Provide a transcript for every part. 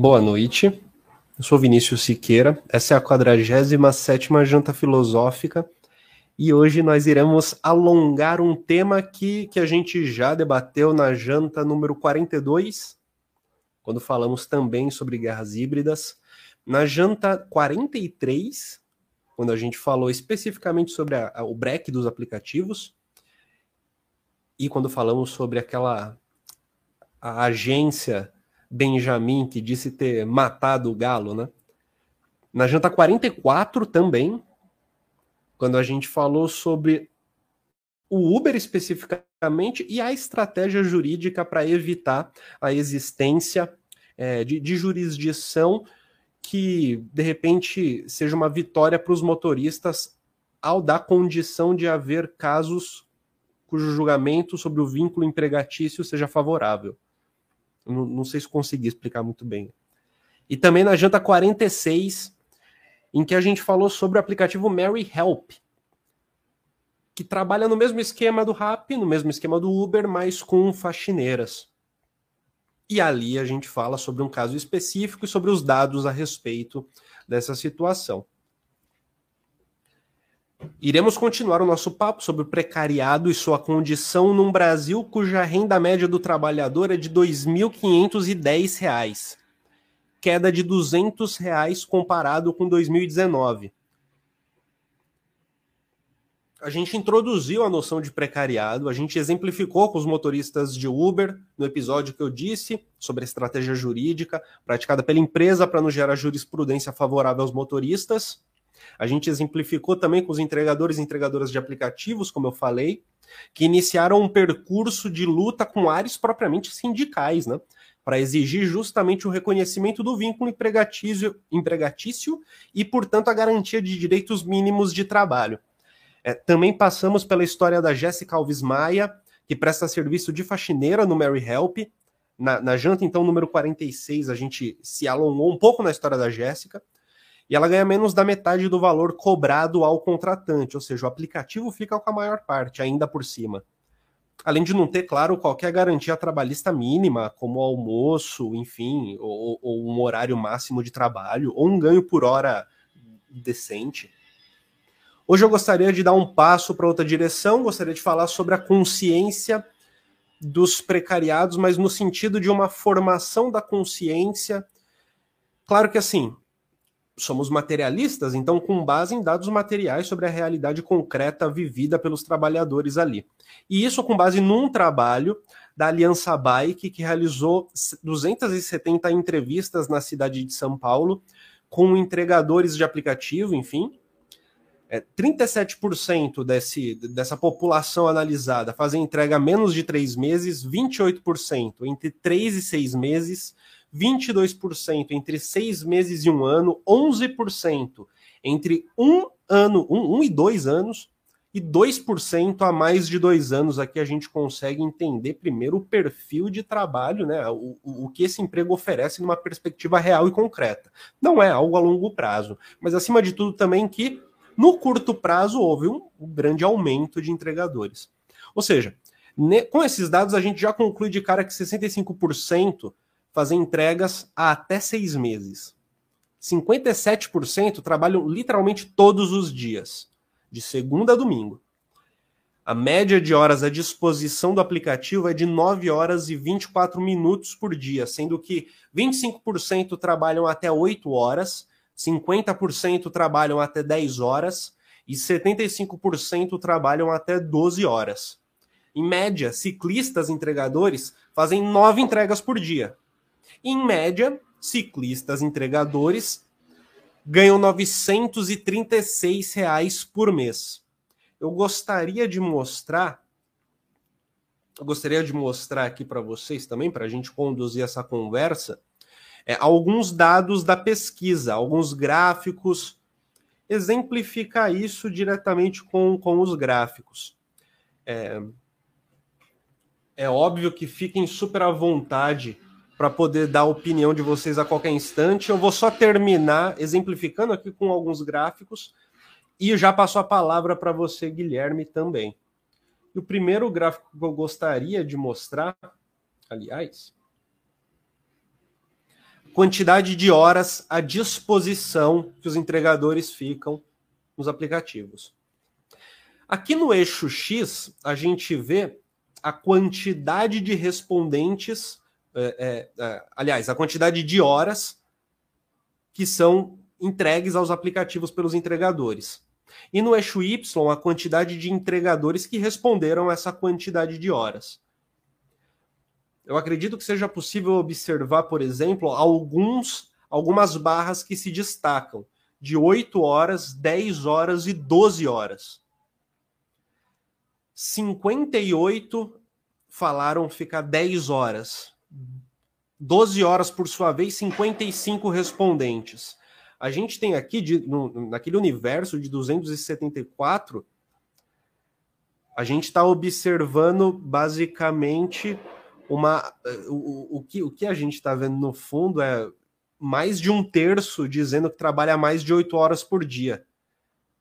Boa noite. Eu sou Vinícius Siqueira. Essa é a 47 Janta Filosófica e hoje nós iremos alongar um tema que, que a gente já debateu na janta número 42, quando falamos também sobre guerras híbridas. Na janta 43, quando a gente falou especificamente sobre a, a, o break dos aplicativos, e quando falamos sobre aquela agência Benjamin que disse ter matado o galo, né? Na janta 44 também, quando a gente falou sobre o Uber especificamente e a estratégia jurídica para evitar a existência é, de, de jurisdição que de repente seja uma vitória para os motoristas ao dar condição de haver casos cujo julgamento sobre o vínculo empregatício seja favorável. Não, não sei se consegui explicar muito bem. E também na janta 46, em que a gente falou sobre o aplicativo Mary Help, que trabalha no mesmo esquema do Rap, no mesmo esquema do Uber, mas com faxineiras. E ali a gente fala sobre um caso específico e sobre os dados a respeito dessa situação. Iremos continuar o nosso papo sobre o precariado e sua condição num Brasil cuja renda média do trabalhador é de R$ 2.510, queda de 200 reais comparado com 2019 a gente introduziu a noção de precariado, a gente exemplificou com os motoristas de Uber no episódio que eu disse sobre a estratégia jurídica praticada pela empresa para não gerar jurisprudência favorável aos motoristas. A gente exemplificou também com os entregadores e entregadoras de aplicativos, como eu falei, que iniciaram um percurso de luta com áreas propriamente sindicais, né? Para exigir justamente o reconhecimento do vínculo empregatício, empregatício e, portanto, a garantia de direitos mínimos de trabalho. É, também passamos pela história da Jéssica Alves Maia, que presta serviço de faxineira no Mary Help. Na, na janta, então, número 46, a gente se alongou um pouco na história da Jéssica. E ela ganha menos da metade do valor cobrado ao contratante, ou seja, o aplicativo fica com a maior parte, ainda por cima. Além de não ter, claro, qualquer garantia trabalhista mínima, como almoço, enfim, ou, ou um horário máximo de trabalho, ou um ganho por hora decente. Hoje eu gostaria de dar um passo para outra direção, gostaria de falar sobre a consciência dos precariados, mas no sentido de uma formação da consciência. Claro que assim, somos materialistas, então com base em dados materiais sobre a realidade concreta vivida pelos trabalhadores ali. E isso com base num trabalho da Aliança Bike, que realizou 270 entrevistas na cidade de São Paulo com entregadores de aplicativo, enfim, é, 37% desse, dessa população analisada fazem entrega menos de três meses, 28% entre três e seis meses, 22% entre seis meses e um ano, 11% entre um ano, um, um e dois anos, e 2% a mais de dois anos. Aqui a gente consegue entender primeiro o perfil de trabalho, né? O, o que esse emprego oferece numa perspectiva real e concreta. Não é algo a longo prazo, mas acima de tudo também que no curto prazo, houve um, um grande aumento de entregadores. Ou seja, ne, com esses dados, a gente já conclui de cara que 65% fazem entregas a até seis meses. 57% trabalham literalmente todos os dias, de segunda a domingo. A média de horas à disposição do aplicativo é de 9 horas e 24 minutos por dia, sendo que 25% trabalham até 8 horas 50% trabalham até 10 horas e 75% trabalham até 12 horas. Em média, ciclistas entregadores fazem 9 entregas por dia. Em média, ciclistas entregadores ganham 936 reais por mês. Eu gostaria de mostrar eu gostaria de mostrar aqui para vocês também, para a gente conduzir essa conversa, é, alguns dados da pesquisa, alguns gráficos, exemplificar isso diretamente com, com os gráficos. É, é óbvio que fiquem super à vontade para poder dar a opinião de vocês a qualquer instante. Eu vou só terminar exemplificando aqui com alguns gráficos e já passo a palavra para você, Guilherme, também. E o primeiro gráfico que eu gostaria de mostrar, aliás, quantidade de horas à disposição que os entregadores ficam nos aplicativos. Aqui no eixo X, a gente vê a quantidade de respondentes, é, é, é, aliás, a quantidade de horas que são entregues aos aplicativos pelos entregadores. E no eixo Y, a quantidade de entregadores que responderam essa quantidade de horas. Eu acredito que seja possível observar, por exemplo, alguns, algumas barras que se destacam de 8 horas, 10 horas e 12 horas. 58 falaram ficar 10 horas. 12 horas, por sua vez, 55 respondentes. A gente tem aqui, de, no, naquele universo de 274, a gente está observando basicamente uma. O, o, que, o que a gente está vendo no fundo é mais de um terço dizendo que trabalha mais de 8 horas por dia.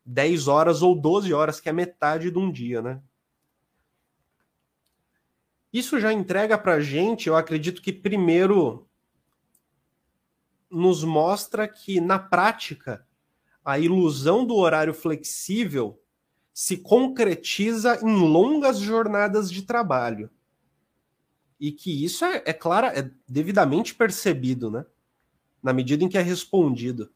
10 horas ou 12 horas, que é metade de um dia, né? Isso já entrega para a gente, eu acredito que primeiro nos mostra que, na prática, a ilusão do horário flexível se concretiza em longas jornadas de trabalho. E que isso é, é claro, é devidamente percebido, né? Na medida em que é respondido.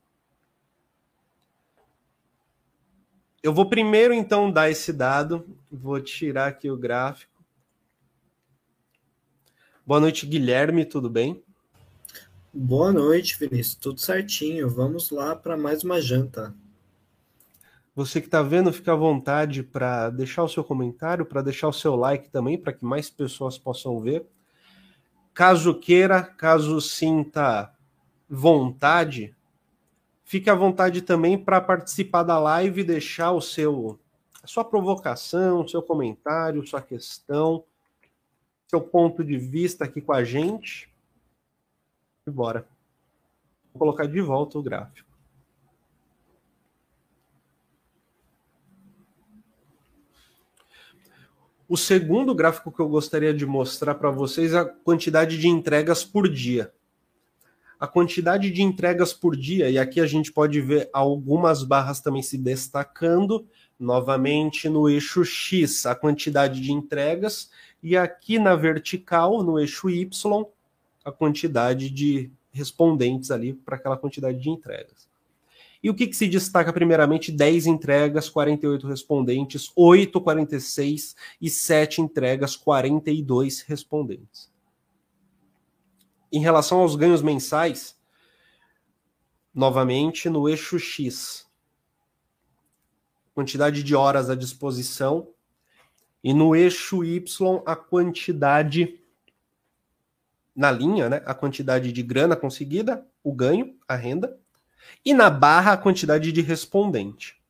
Eu vou primeiro, então, dar esse dado. Vou tirar aqui o gráfico. Boa noite, Guilherme, tudo bem? Boa noite, Vinícius. Tudo certinho. Vamos lá para mais uma janta. Você que está vendo, fica à vontade para deixar o seu comentário, para deixar o seu like também, para que mais pessoas possam ver. Caso queira, caso sinta vontade, fique à vontade também para participar da live, deixar o seu a sua provocação, seu comentário, sua questão, seu ponto de vista aqui com a gente e bora. Vou colocar de volta o gráfico. O segundo gráfico que eu gostaria de mostrar para vocês é a quantidade de entregas por dia. A quantidade de entregas por dia, e aqui a gente pode ver algumas barras também se destacando, novamente no eixo X, a quantidade de entregas, e aqui na vertical, no eixo Y, a quantidade de respondentes ali para aquela quantidade de entregas. E o que, que, se destaca primeiramente? 10 entregas, 48 respondentes, 8, 46 e 7 entregas, 42 respondentes. Em relação aos ganhos mensais, novamente no eixo X, quantidade de horas à disposição, e no eixo Y, a quantidade na linha, né, a quantidade de grana conseguida, o ganho, a renda, e na barra a quantidade de respondente.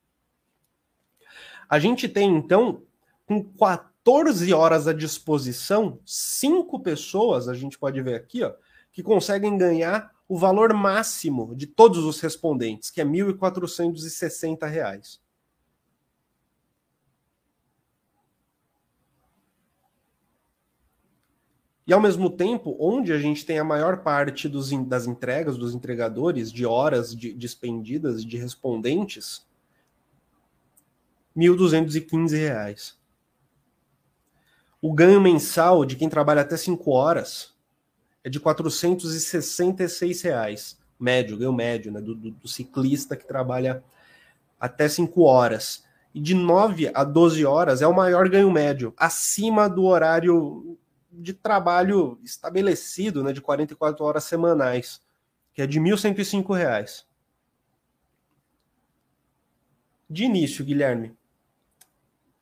A gente tem então com 14 horas à disposição, cinco pessoas, a gente pode ver aqui, ó, que conseguem ganhar o valor máximo de todos os respondentes, que é R$ 1.460. E ao mesmo tempo, onde a gente tem a maior parte dos, das entregas, dos entregadores, de horas de, dispendidas, de respondentes, R$ 1.215. O ganho mensal de quem trabalha até 5 horas é de 466 reais, médio, ganho médio, né, do, do, do ciclista que trabalha até 5 horas. E de 9 a 12 horas é o maior ganho médio, acima do horário de trabalho estabelecido, né, de 44 horas semanais, que é de R$ 1.105. De início, Guilherme,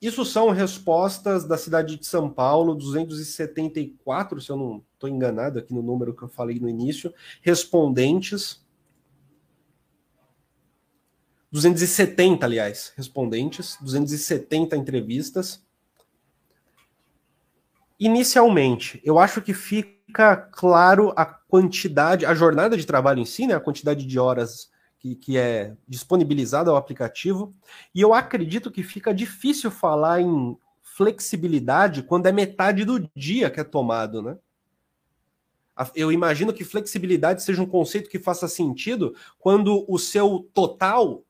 isso são respostas da cidade de São Paulo, 274, se eu não estou enganado aqui no número que eu falei no início, respondentes. 270, aliás, respondentes, 270 entrevistas. Inicialmente, eu acho que fica claro a quantidade, a jornada de trabalho em si, né, a quantidade de horas que, que é disponibilizada ao aplicativo, e eu acredito que fica difícil falar em flexibilidade quando é metade do dia que é tomado, né? Eu imagino que flexibilidade seja um conceito que faça sentido quando o seu total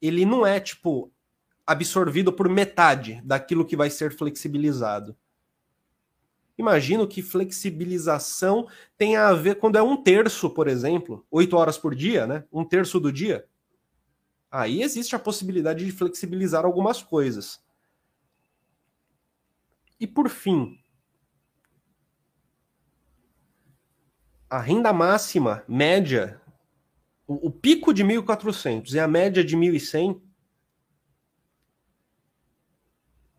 ele não é tipo absorvido por metade daquilo que vai ser flexibilizado. Imagino que flexibilização tenha a ver quando é um terço, por exemplo, oito horas por dia, né? Um terço do dia. Aí existe a possibilidade de flexibilizar algumas coisas. E por fim, a renda máxima média, o, o pico de 1.400 e a média de 1.100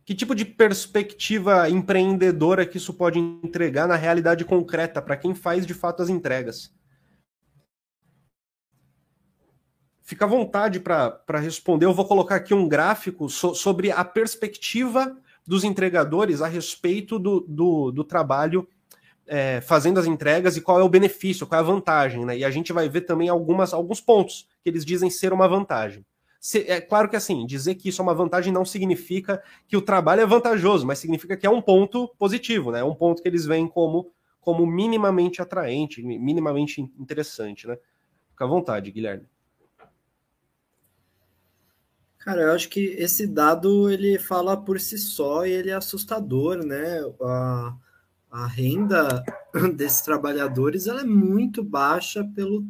Que tipo de perspectiva empreendedora que isso pode entregar na realidade concreta para quem faz de fato as entregas? Fica à vontade para responder. Eu vou colocar aqui um gráfico so, sobre a perspectiva dos entregadores a respeito do, do, do trabalho é, fazendo as entregas e qual é o benefício, qual é a vantagem. Né? E a gente vai ver também algumas, alguns pontos que eles dizem ser uma vantagem é claro que assim, dizer que isso é uma vantagem não significa que o trabalho é vantajoso, mas significa que é um ponto positivo, né? É um ponto que eles veem como, como minimamente atraente, minimamente interessante, né? Fica à vontade, Guilherme. Cara, eu acho que esse dado ele fala por si só e ele é assustador, né? A, a renda desses trabalhadores ela é muito baixa pelo,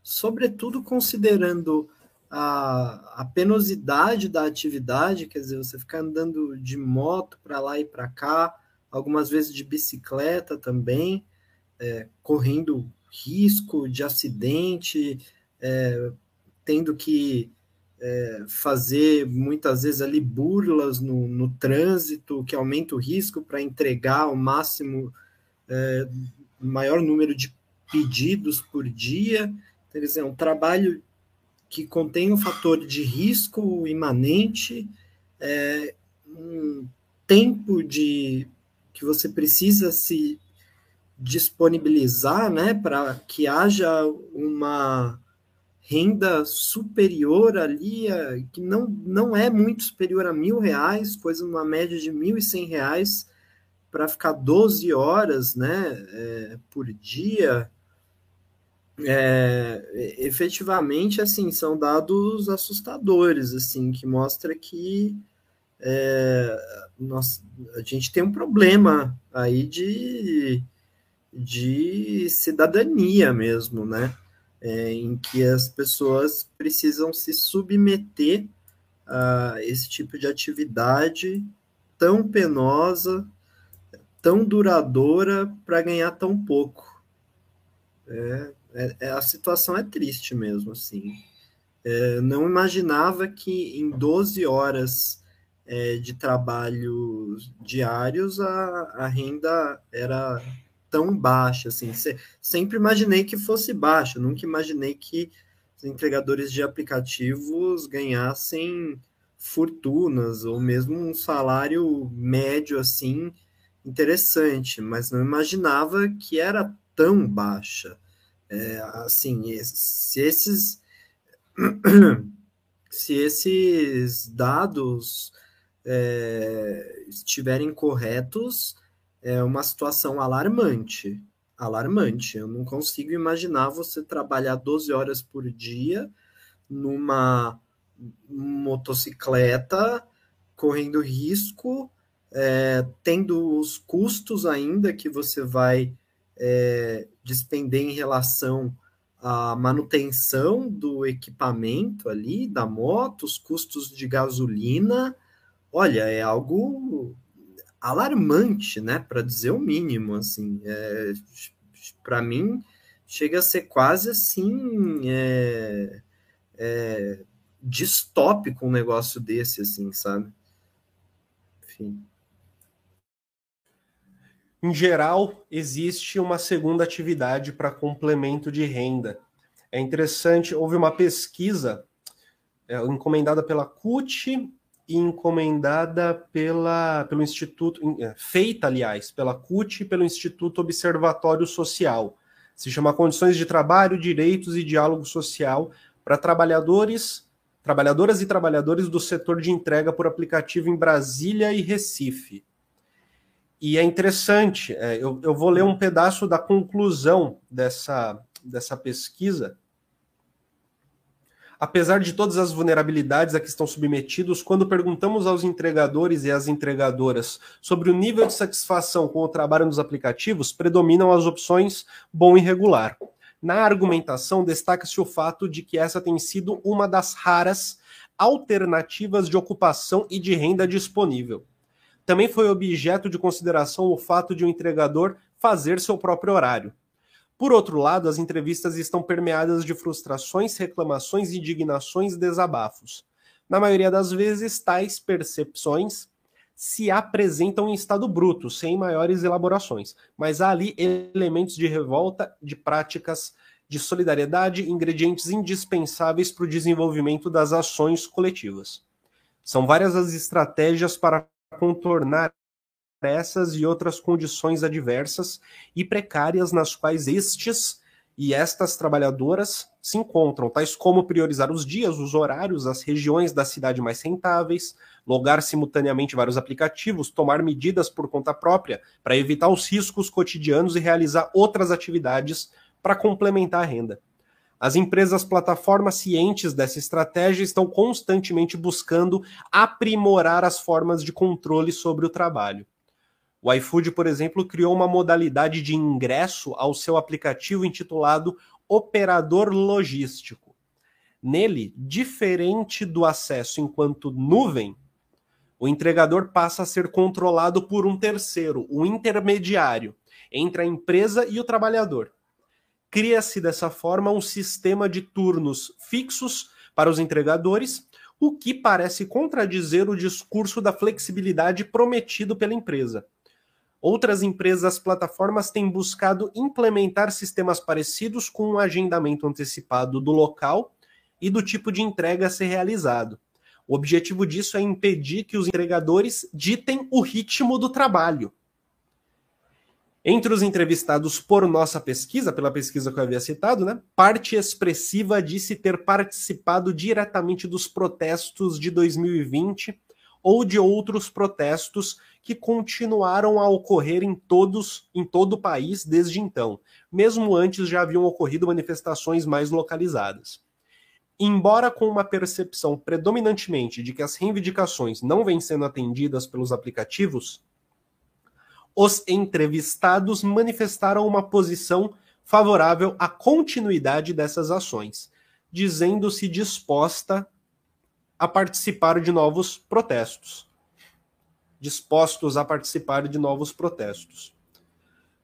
sobretudo considerando a, a penosidade da atividade, quer dizer, você ficar andando de moto para lá e para cá, algumas vezes de bicicleta também, é, correndo risco de acidente, é, tendo que é, fazer muitas vezes ali burlas no, no trânsito, que aumenta o risco para entregar o máximo, é, maior número de pedidos por dia. Quer dizer, é um trabalho que contém um fator de risco imanente, é, um tempo de que você precisa se disponibilizar, né, para que haja uma renda superior ali, que não, não é muito superior a mil reais, coisa numa média de mil e cem reais, para ficar 12 horas, né, é, por dia, é, efetivamente, assim, são dados assustadores, assim, que mostra que é, nós, a gente tem um problema aí de, de cidadania mesmo, né? É, em que as pessoas precisam se submeter a esse tipo de atividade tão penosa, tão duradoura para ganhar tão pouco. É, é, é, a situação é triste mesmo, assim. É, não imaginava que em 12 horas é, de trabalho diários a, a renda era tão baixa, assim. Se, sempre imaginei que fosse baixa, nunca imaginei que os entregadores de aplicativos ganhassem fortunas ou mesmo um salário médio assim interessante, mas não imaginava que era tão baixa. É, assim, se esses, se esses dados é, estiverem corretos, é uma situação alarmante. Alarmante. Eu não consigo imaginar você trabalhar 12 horas por dia numa motocicleta, correndo risco, é, tendo os custos ainda que você vai é, despender em relação à manutenção do equipamento ali, da moto, os custos de gasolina, olha, é algo alarmante, né, para dizer o mínimo, assim, é, para mim chega a ser quase assim é, é, distópico um negócio desse, assim, sabe? Enfim. Em geral, existe uma segunda atividade para complemento de renda. É interessante, houve uma pesquisa é, encomendada pela CUT e encomendada pela, pelo Instituto, é, feita, aliás, pela CUT e pelo Instituto Observatório Social. Se chama Condições de Trabalho, Direitos e Diálogo Social para trabalhadores, trabalhadoras e trabalhadores do setor de entrega por aplicativo em Brasília e Recife. E é interessante, é, eu, eu vou ler um pedaço da conclusão dessa, dessa pesquisa. Apesar de todas as vulnerabilidades a que estão submetidos, quando perguntamos aos entregadores e às entregadoras sobre o nível de satisfação com o trabalho nos aplicativos, predominam as opções bom e regular. Na argumentação, destaca-se o fato de que essa tem sido uma das raras alternativas de ocupação e de renda disponível. Também foi objeto de consideração o fato de o um entregador fazer seu próprio horário. Por outro lado, as entrevistas estão permeadas de frustrações, reclamações, indignações desabafos. Na maioria das vezes, tais percepções se apresentam em estado bruto, sem maiores elaborações, mas há ali elementos de revolta, de práticas de solidariedade, ingredientes indispensáveis para o desenvolvimento das ações coletivas. São várias as estratégias para contornar essas e outras condições adversas e precárias nas quais estes e estas trabalhadoras se encontram, tais como priorizar os dias, os horários, as regiões da cidade mais rentáveis, logar simultaneamente vários aplicativos, tomar medidas por conta própria para evitar os riscos cotidianos e realizar outras atividades para complementar a renda. As empresas plataformas cientes dessa estratégia estão constantemente buscando aprimorar as formas de controle sobre o trabalho. O iFood, por exemplo, criou uma modalidade de ingresso ao seu aplicativo intitulado Operador Logístico. Nele, diferente do acesso enquanto nuvem, o entregador passa a ser controlado por um terceiro, um intermediário, entre a empresa e o trabalhador. Cria-se dessa forma um sistema de turnos fixos para os entregadores, o que parece contradizer o discurso da flexibilidade prometido pela empresa. Outras empresas plataformas têm buscado implementar sistemas parecidos com um agendamento antecipado do local e do tipo de entrega a ser realizado. O objetivo disso é impedir que os entregadores ditem o ritmo do trabalho. Entre os entrevistados por nossa pesquisa, pela pesquisa que eu havia citado, né, parte expressiva disse ter participado diretamente dos protestos de 2020 ou de outros protestos que continuaram a ocorrer em todos em todo o país desde então. Mesmo antes já haviam ocorrido manifestações mais localizadas. Embora com uma percepção predominantemente de que as reivindicações não vêm sendo atendidas pelos aplicativos, os entrevistados manifestaram uma posição favorável à continuidade dessas ações, dizendo-se disposta a participar de novos protestos. Dispostos a participar de novos protestos.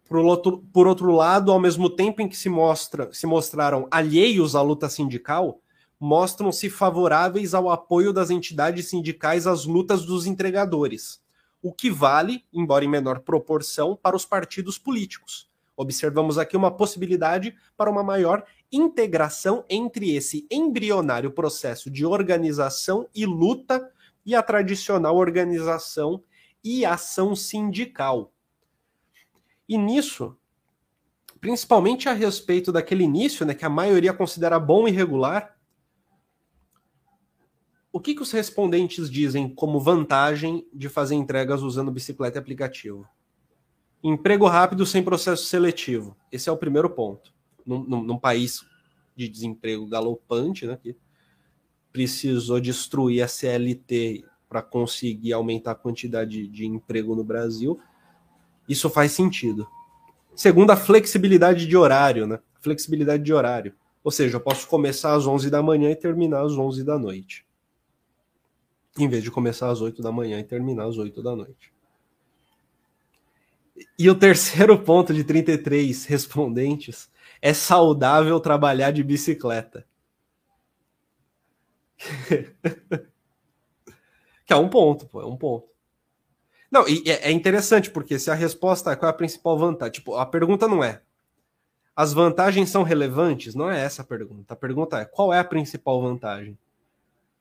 Por outro, por outro lado, ao mesmo tempo em que se, mostra, se mostraram alheios à luta sindical, mostram-se favoráveis ao apoio das entidades sindicais às lutas dos entregadores o que vale, embora em menor proporção, para os partidos políticos. Observamos aqui uma possibilidade para uma maior integração entre esse embrionário processo de organização e luta e a tradicional organização e ação sindical. E nisso, principalmente a respeito daquele início, né, que a maioria considera bom e regular, o que, que os respondentes dizem como vantagem de fazer entregas usando bicicleta e aplicativo? Emprego rápido sem processo seletivo. Esse é o primeiro ponto. Num, num, num país de desemprego galopante, né, que precisou destruir a CLT para conseguir aumentar a quantidade de emprego no Brasil, isso faz sentido. Segundo, a flexibilidade de horário, né? Flexibilidade de horário. Ou seja, eu posso começar às 11 da manhã e terminar às 11 da noite em vez de começar às 8 da manhã e terminar às 8 da noite. E o terceiro ponto de 33 respondentes é saudável trabalhar de bicicleta. que é um ponto, pô, é um ponto. Não, e é, é interessante porque se a resposta é qual é a principal vantagem, tipo, a pergunta não é as vantagens são relevantes, não é essa a pergunta. A pergunta é qual é a principal vantagem?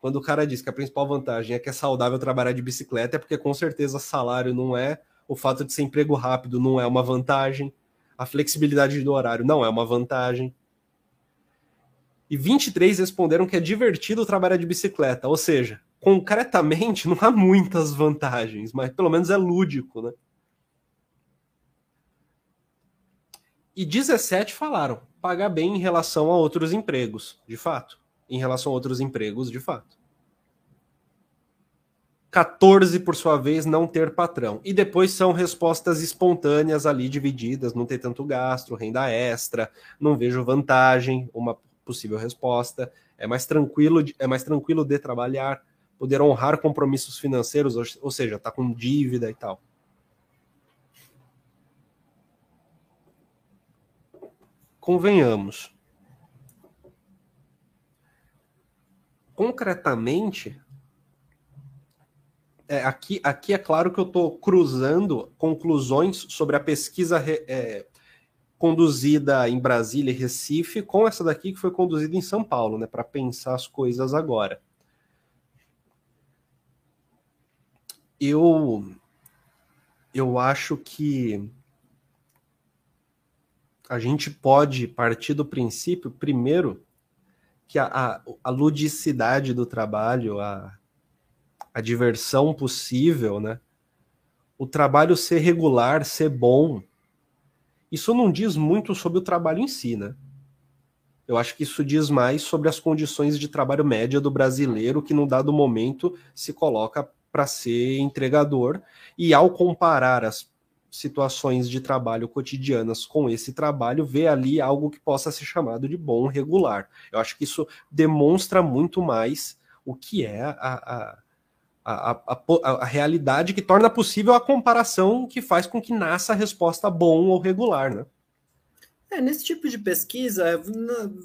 Quando o cara diz que a principal vantagem é que é saudável trabalhar de bicicleta, é porque com certeza salário não é, o fato de ser emprego rápido não é uma vantagem, a flexibilidade do horário não é uma vantagem. E 23 responderam que é divertido trabalhar de bicicleta, ou seja, concretamente não há muitas vantagens, mas pelo menos é lúdico, né? E 17 falaram pagar bem em relação a outros empregos, de fato. Em relação a outros empregos, de fato. 14, por sua vez, não ter patrão. E depois são respostas espontâneas ali divididas, não ter tanto gasto, renda extra, não vejo vantagem, uma possível resposta. É mais tranquilo, é mais tranquilo de trabalhar, poder honrar compromissos financeiros, ou seja, tá com dívida e tal. Convenhamos. Concretamente, é, aqui, aqui é claro que eu estou cruzando conclusões sobre a pesquisa é, conduzida em Brasília e Recife com essa daqui que foi conduzida em São Paulo, né, para pensar as coisas agora. Eu eu acho que a gente pode partir do princípio, primeiro, que a, a, a ludicidade do trabalho, a, a diversão possível, né? O trabalho ser regular, ser bom, isso não diz muito sobre o trabalho em si, né? Eu acho que isso diz mais sobre as condições de trabalho média do brasileiro que, num dado momento, se coloca para ser entregador. E ao comparar as situações de trabalho cotidianas com esse trabalho, vê ali algo que possa ser chamado de bom regular. Eu acho que isso demonstra muito mais o que é a a, a, a, realidade que torna possível a comparação que faz com que nasça a resposta bom ou regular, né? É, nesse tipo de pesquisa,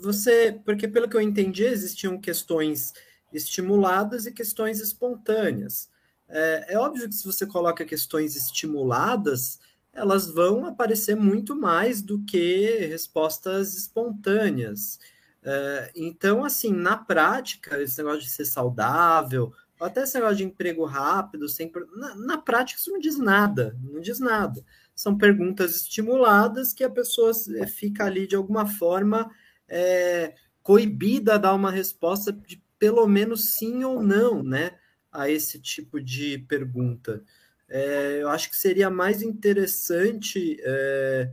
você, porque pelo que eu entendi, existiam questões estimuladas e questões espontâneas. É, é óbvio que se você coloca questões estimuladas, elas vão aparecer muito mais do que respostas espontâneas. É, então, assim, na prática, esse negócio de ser saudável, até esse negócio de emprego rápido, sempre, na, na, prática isso não diz nada, não diz nada. São perguntas estimuladas que a pessoa eh, fica ali de alguma forma é, coibida a dar uma resposta de pelo menos sim ou não, né, a esse tipo de pergunta. É, eu acho que seria mais interessante, é,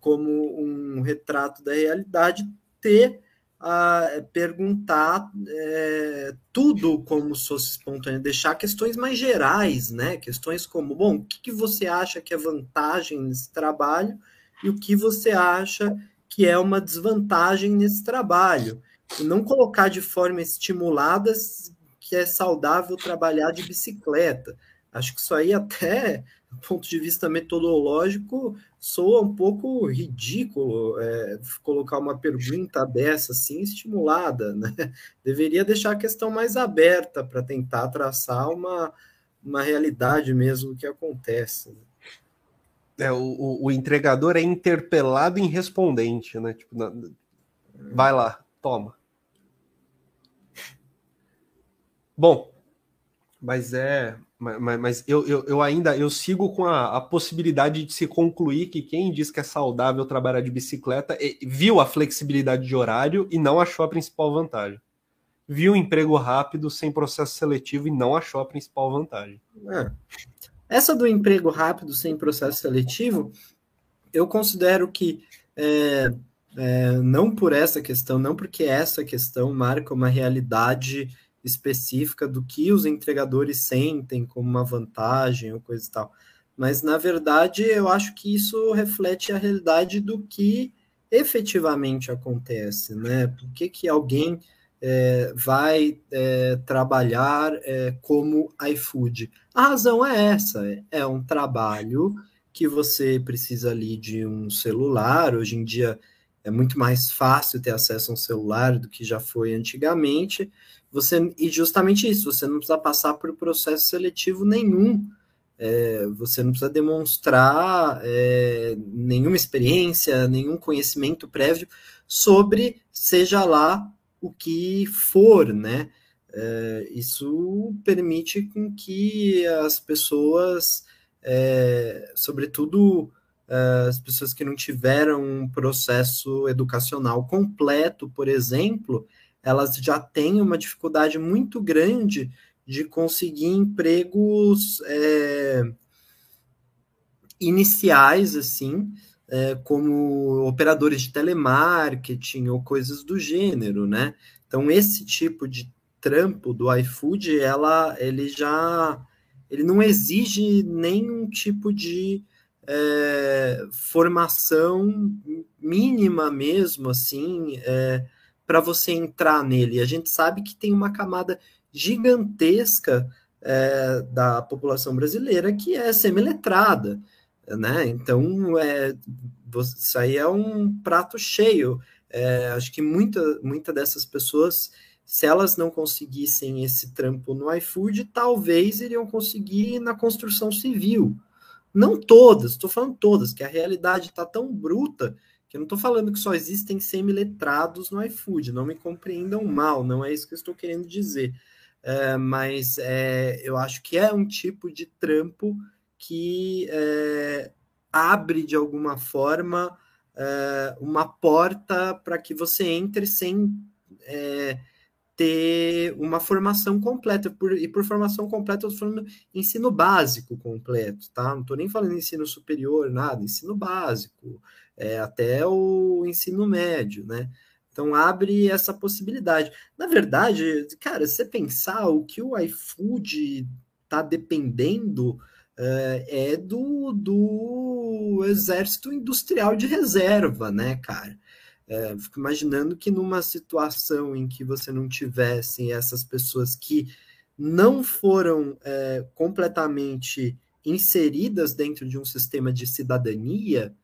como um retrato da realidade, ter a perguntar é, tudo como se fosse espontâneo, deixar questões mais gerais, né? Questões como, bom, o que, que você acha que é vantagem nesse trabalho e o que você acha que é uma desvantagem nesse trabalho. E não colocar de forma estimulada que é saudável trabalhar de bicicleta. Acho que isso aí até do ponto de vista metodológico, soa um pouco ridículo é, colocar uma pergunta dessa assim estimulada, né? Deveria deixar a questão mais aberta para tentar traçar uma, uma realidade mesmo que acontece. Né? É, o, o, entregador é interpelado em respondente, né? Tipo, na... vai lá, toma. Bom, mas é mas, mas eu, eu, eu, ainda eu sigo com a, a, possibilidade de se concluir que quem diz que é saudável trabalhar de bicicleta viu a flexibilidade de horário e não achou a principal vantagem. Viu o emprego rápido sem processo seletivo e não achou a principal vantagem. É. Essa do emprego rápido sem processo seletivo, eu considero que é, é, não por essa questão, não porque essa questão marca uma realidade específica do que os entregadores sentem como uma vantagem ou coisa e tal. Mas, na verdade, eu acho que isso reflete a realidade do que efetivamente acontece, né? Por que, que alguém é, vai é, trabalhar é, como iFood? A razão é essa: é um trabalho que você precisa ali de um celular. Hoje em dia é muito mais fácil ter acesso a um celular do que já foi antigamente você e justamente isso, você não precisa passar por processo seletivo nenhum. É, você não precisa demonstrar é, nenhuma experiência, nenhum conhecimento prévio sobre seja lá o que for, né? É, isso permite com que as pessoas, é, sobretudo é, as pessoas que não tiveram um processo educacional completo, por exemplo, elas já têm uma dificuldade muito grande de conseguir empregos é, iniciais, assim, é, como operadores de telemarketing ou coisas do gênero, né? Então esse tipo de trampo do iFood, ela, ele já, ele não exige nenhum tipo de é, formação mínima mesmo, assim, é, para você entrar nele. A gente sabe que tem uma camada gigantesca é, da população brasileira que é semiletrada, né? Então, é, isso aí é um prato cheio. É, acho que muita, muita dessas pessoas, se elas não conseguissem esse trampo no iFood, talvez iriam conseguir na construção civil. Não todas, estou falando todas, que a realidade está tão bruta eu não estou falando que só existem semi-letrados no iFood, não me compreendam mal, não é isso que eu estou querendo dizer. É, mas é, eu acho que é um tipo de trampo que é, abre de alguma forma é, uma porta para que você entre sem é, ter uma formação completa. Por, e por formação completa, eu estou falando ensino básico completo, tá? Não estou nem falando ensino superior, nada, ensino básico é, até o ensino médio, né? Então abre essa possibilidade. Na verdade, cara, se você pensar o que o iFood está dependendo é, é do, do exército industrial de reserva, né, cara? É, fico imaginando que numa situação em que você não tivesse essas pessoas que não foram é, completamente inseridas dentro de um sistema de cidadania,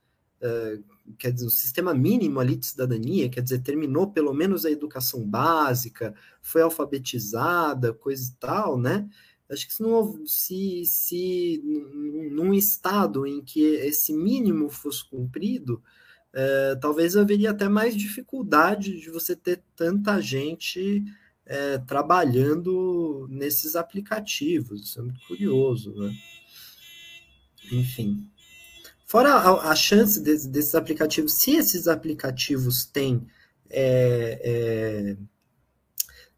uh, quer dizer, um sistema mínimo ali de cidadania, quer dizer, terminou pelo menos a educação básica, foi alfabetizada, coisa e tal, né? Acho que se, não, se, se num estado em que esse mínimo fosse cumprido, é, talvez haveria até mais dificuldade de você ter tanta gente é, trabalhando nesses aplicativos. Isso é muito curioso, né? Enfim. Fora a, a chance de, desses aplicativos, se esses aplicativos têm, é, é,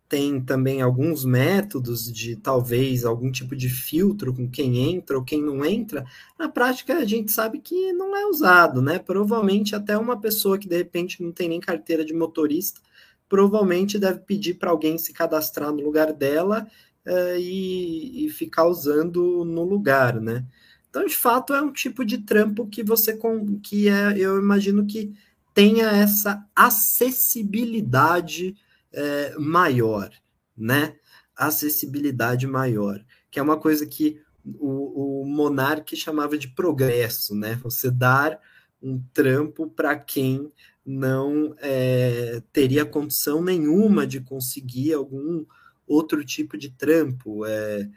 têm também alguns métodos de talvez algum tipo de filtro com quem entra ou quem não entra, na prática a gente sabe que não é usado, né? Provavelmente até uma pessoa que de repente não tem nem carteira de motorista, provavelmente deve pedir para alguém se cadastrar no lugar dela uh, e, e, ficar usando no lugar, né? Então, de fato, é um tipo de trampo que você que é, eu imagino que tenha essa acessibilidade é, maior, né? Acessibilidade maior, que é uma coisa que o, o chamava de progresso, né? Você dar um trampo para quem não é, teria condição nenhuma de conseguir algum outro tipo de trampo. É,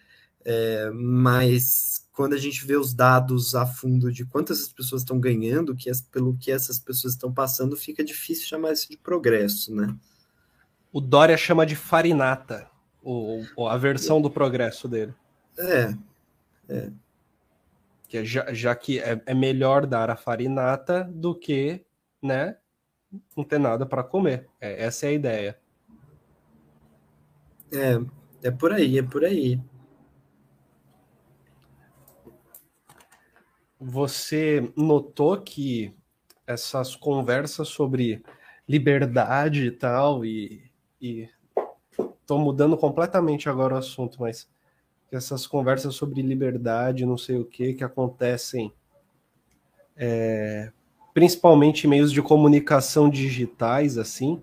é, mas quando a gente vê os dados a fundo de quantas as pessoas estão ganhando, que pelo que essas pessoas estão passando, fica difícil chamar isso de progresso, né? O Dória chama de farinata, ou, a versão do progresso dele. É, é. Que é, já, já que é, é melhor dar a farinata do que, né, não ter nada para comer. É, essa é a ideia. É, é por aí, é por aí. Você notou que essas conversas sobre liberdade e tal, e, e tô mudando completamente agora o assunto, mas essas conversas sobre liberdade, não sei o que, que acontecem é, principalmente em meios de comunicação digitais, assim.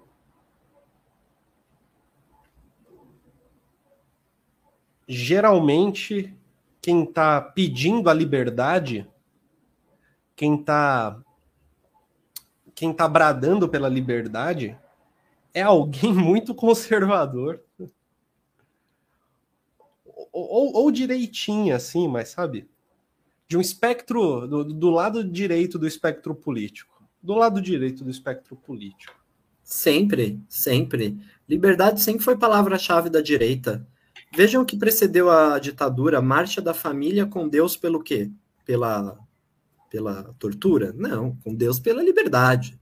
Geralmente, quem está pedindo a liberdade quem está quem tá bradando pela liberdade é alguém muito conservador. Ou, ou, direitinho, assim, mas sabe? De um espectro, do, do lado direito do espectro político. Do lado direito do espectro político. Sempre, sempre. Liberdade sempre foi palavra-chave da direita. Vejam que precedeu a ditadura, marcha da família com Deus pelo quê? Pela pela tortura? Não, com Deus pela liberdade.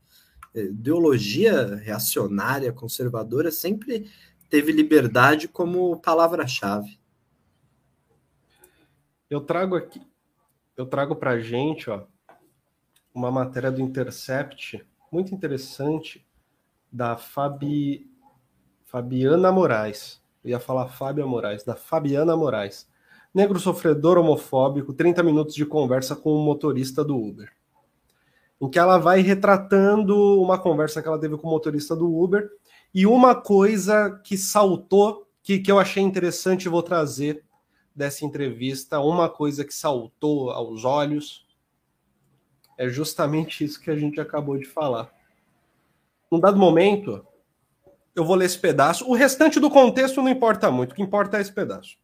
É, ideologia reacionária, conservadora, sempre teve liberdade como palavra-chave. Eu trago aqui, eu trago para gente, ó, uma matéria do Intercept muito interessante da Fabi, Fabiana Moraes. Eu ia falar Fábia Moraes, da Fabiana Moraes. Negro sofredor homofóbico, 30 minutos de conversa com o motorista do Uber. Em que ela vai retratando uma conversa que ela teve com o motorista do Uber e uma coisa que saltou, que, que eu achei interessante vou trazer dessa entrevista, uma coisa que saltou aos olhos, é justamente isso que a gente acabou de falar. Num dado momento, eu vou ler esse pedaço. O restante do contexto não importa muito, o que importa é esse pedaço.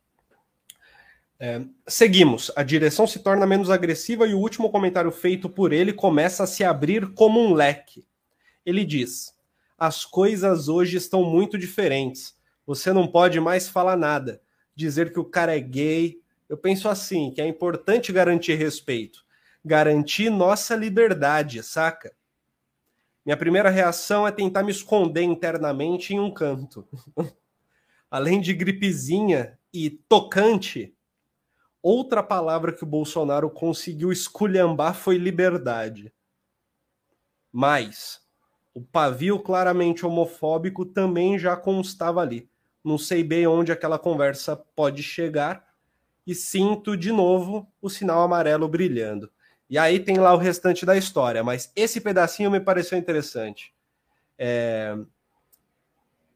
É, seguimos. A direção se torna menos agressiva e o último comentário feito por ele começa a se abrir como um leque. Ele diz: As coisas hoje estão muito diferentes. Você não pode mais falar nada. Dizer que o cara é gay. Eu penso assim: que é importante garantir respeito, garantir nossa liberdade, saca? Minha primeira reação é tentar me esconder internamente em um canto. Além de gripezinha e tocante, Outra palavra que o Bolsonaro conseguiu esculhambar foi liberdade. Mas o pavio claramente homofóbico também já constava ali. Não sei bem onde aquela conversa pode chegar e sinto de novo o sinal amarelo brilhando. E aí tem lá o restante da história, mas esse pedacinho me pareceu interessante. É...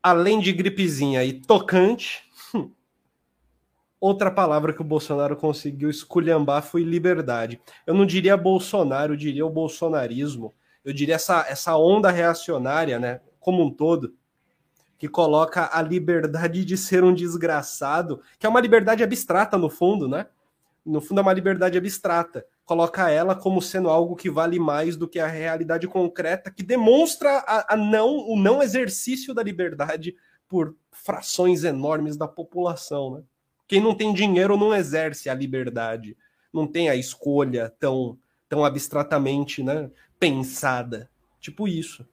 Além de gripezinha e tocante, Outra palavra que o Bolsonaro conseguiu esculhambar foi liberdade. Eu não diria Bolsonaro, eu diria o bolsonarismo. Eu diria essa, essa onda reacionária, né, como um todo, que coloca a liberdade de ser um desgraçado, que é uma liberdade abstrata no fundo, né? No fundo é uma liberdade abstrata. Coloca ela como sendo algo que vale mais do que a realidade concreta, que demonstra a, a não, o não exercício da liberdade por frações enormes da população, né? Quem não tem dinheiro não exerce a liberdade, não tem a escolha tão, tão abstratamente né, pensada. Tipo isso.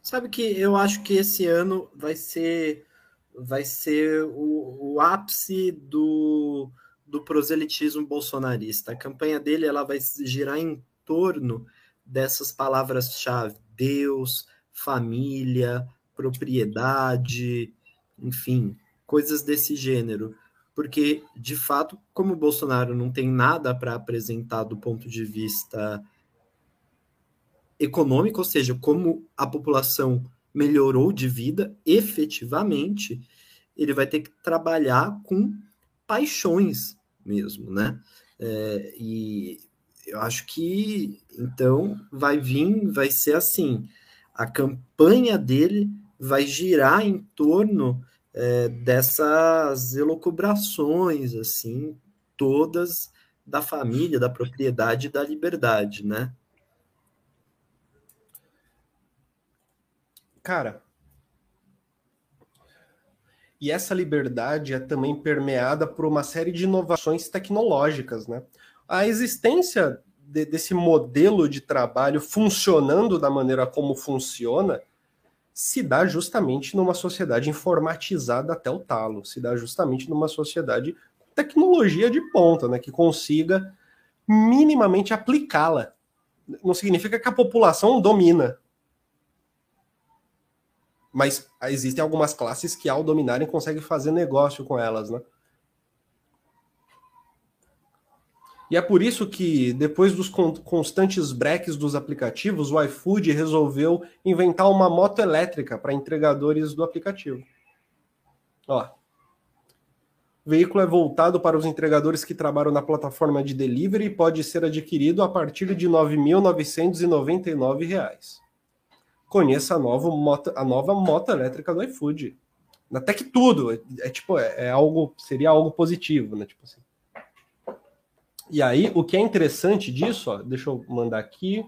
Sabe que eu acho que esse ano vai ser vai ser o, o ápice do, do proselitismo bolsonarista. A campanha dele ela vai girar em torno dessas palavras-chave: Deus, família, propriedade, enfim, coisas desse gênero. Porque, de fato, como o Bolsonaro não tem nada para apresentar do ponto de vista econômico, ou seja, como a população melhorou de vida efetivamente, ele vai ter que trabalhar com paixões mesmo, né? É, e eu acho que então vai vir, vai ser assim: a campanha dele vai girar em torno é, dessas elocubrações, assim, todas da família, da propriedade e da liberdade, né? Cara, e essa liberdade é também permeada por uma série de inovações tecnológicas, né? A existência de, desse modelo de trabalho funcionando da maneira como funciona se dá justamente numa sociedade informatizada até o talo, se dá justamente numa sociedade com tecnologia de ponta, né, que consiga minimamente aplicá-la. Não significa que a população domina. Mas existem algumas classes que, ao dominarem, conseguem fazer negócio com elas, né? E é por isso que, depois dos constantes breaks dos aplicativos, o iFood resolveu inventar uma moto elétrica para entregadores do aplicativo. Ó. O veículo é voltado para os entregadores que trabalham na plataforma de delivery e pode ser adquirido a partir de R$ 9.999. Conheça a nova, moto, a nova moto elétrica do iFood. Até que tudo. É, é tipo, é, é, algo. Seria algo positivo, né? Tipo assim. E aí, o que é interessante disso, ó, deixa eu mandar aqui.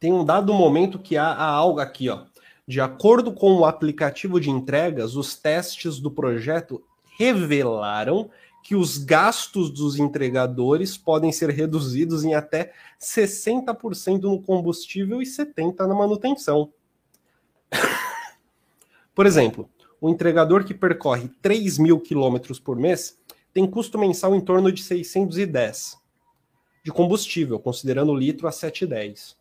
Tem um dado momento que há, há algo aqui, ó. De acordo com o aplicativo de entregas, os testes do projeto revelaram que os gastos dos entregadores podem ser reduzidos em até 60% no combustível e 70% na manutenção. Por exemplo, o entregador que percorre 3 mil quilômetros por mês tem custo mensal em torno de 610 de combustível, considerando o litro a 7,10.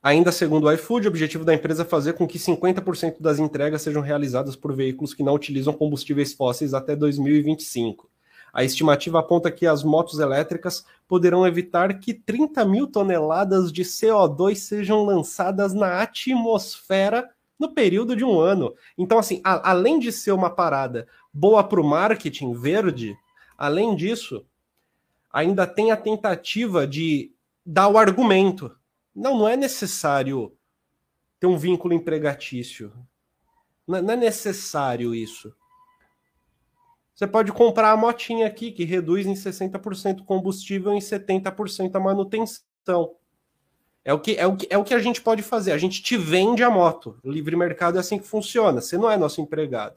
Ainda segundo o iFood, o objetivo da empresa é fazer com que 50% das entregas sejam realizadas por veículos que não utilizam combustíveis fósseis até 2025. A estimativa aponta que as motos elétricas poderão evitar que 30 mil toneladas de CO2 sejam lançadas na atmosfera no período de um ano. Então, assim, a, além de ser uma parada boa para o marketing verde, além disso, ainda tem a tentativa de dar o argumento. Não, não é necessário ter um vínculo empregatício. Não, não é necessário isso. Você pode comprar a motinha aqui, que reduz em 60% o combustível e em 70% a manutenção. É o, que, é, o que, é o que a gente pode fazer. A gente te vende a moto. O livre mercado é assim que funciona. Você não é nosso empregado.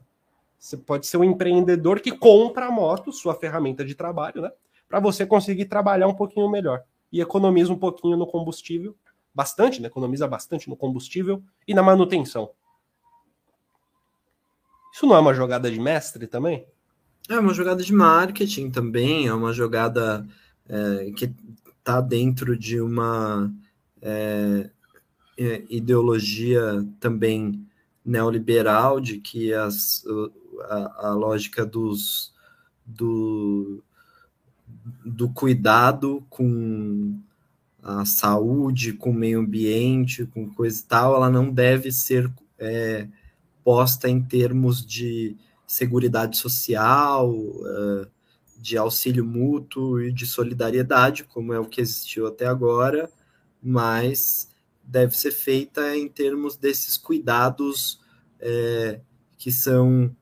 Você pode ser um empreendedor que compra a moto, sua ferramenta de trabalho, né? Para você conseguir trabalhar um pouquinho melhor. E economiza um pouquinho no combustível. Bastante, né? Economiza bastante no combustível e na manutenção. Isso não é uma jogada de mestre também? É uma jogada de marketing também, é uma jogada é, que está dentro de uma é, é, ideologia também neoliberal, de que as, a, a lógica dos, do, do cuidado com a saúde, com o meio ambiente, com coisa e tal, ela não deve ser é, posta em termos de seguridade social, uh, de auxílio mútuo e de solidariedade, como é o que existiu até agora, mas deve ser feita em termos desses cuidados é, que são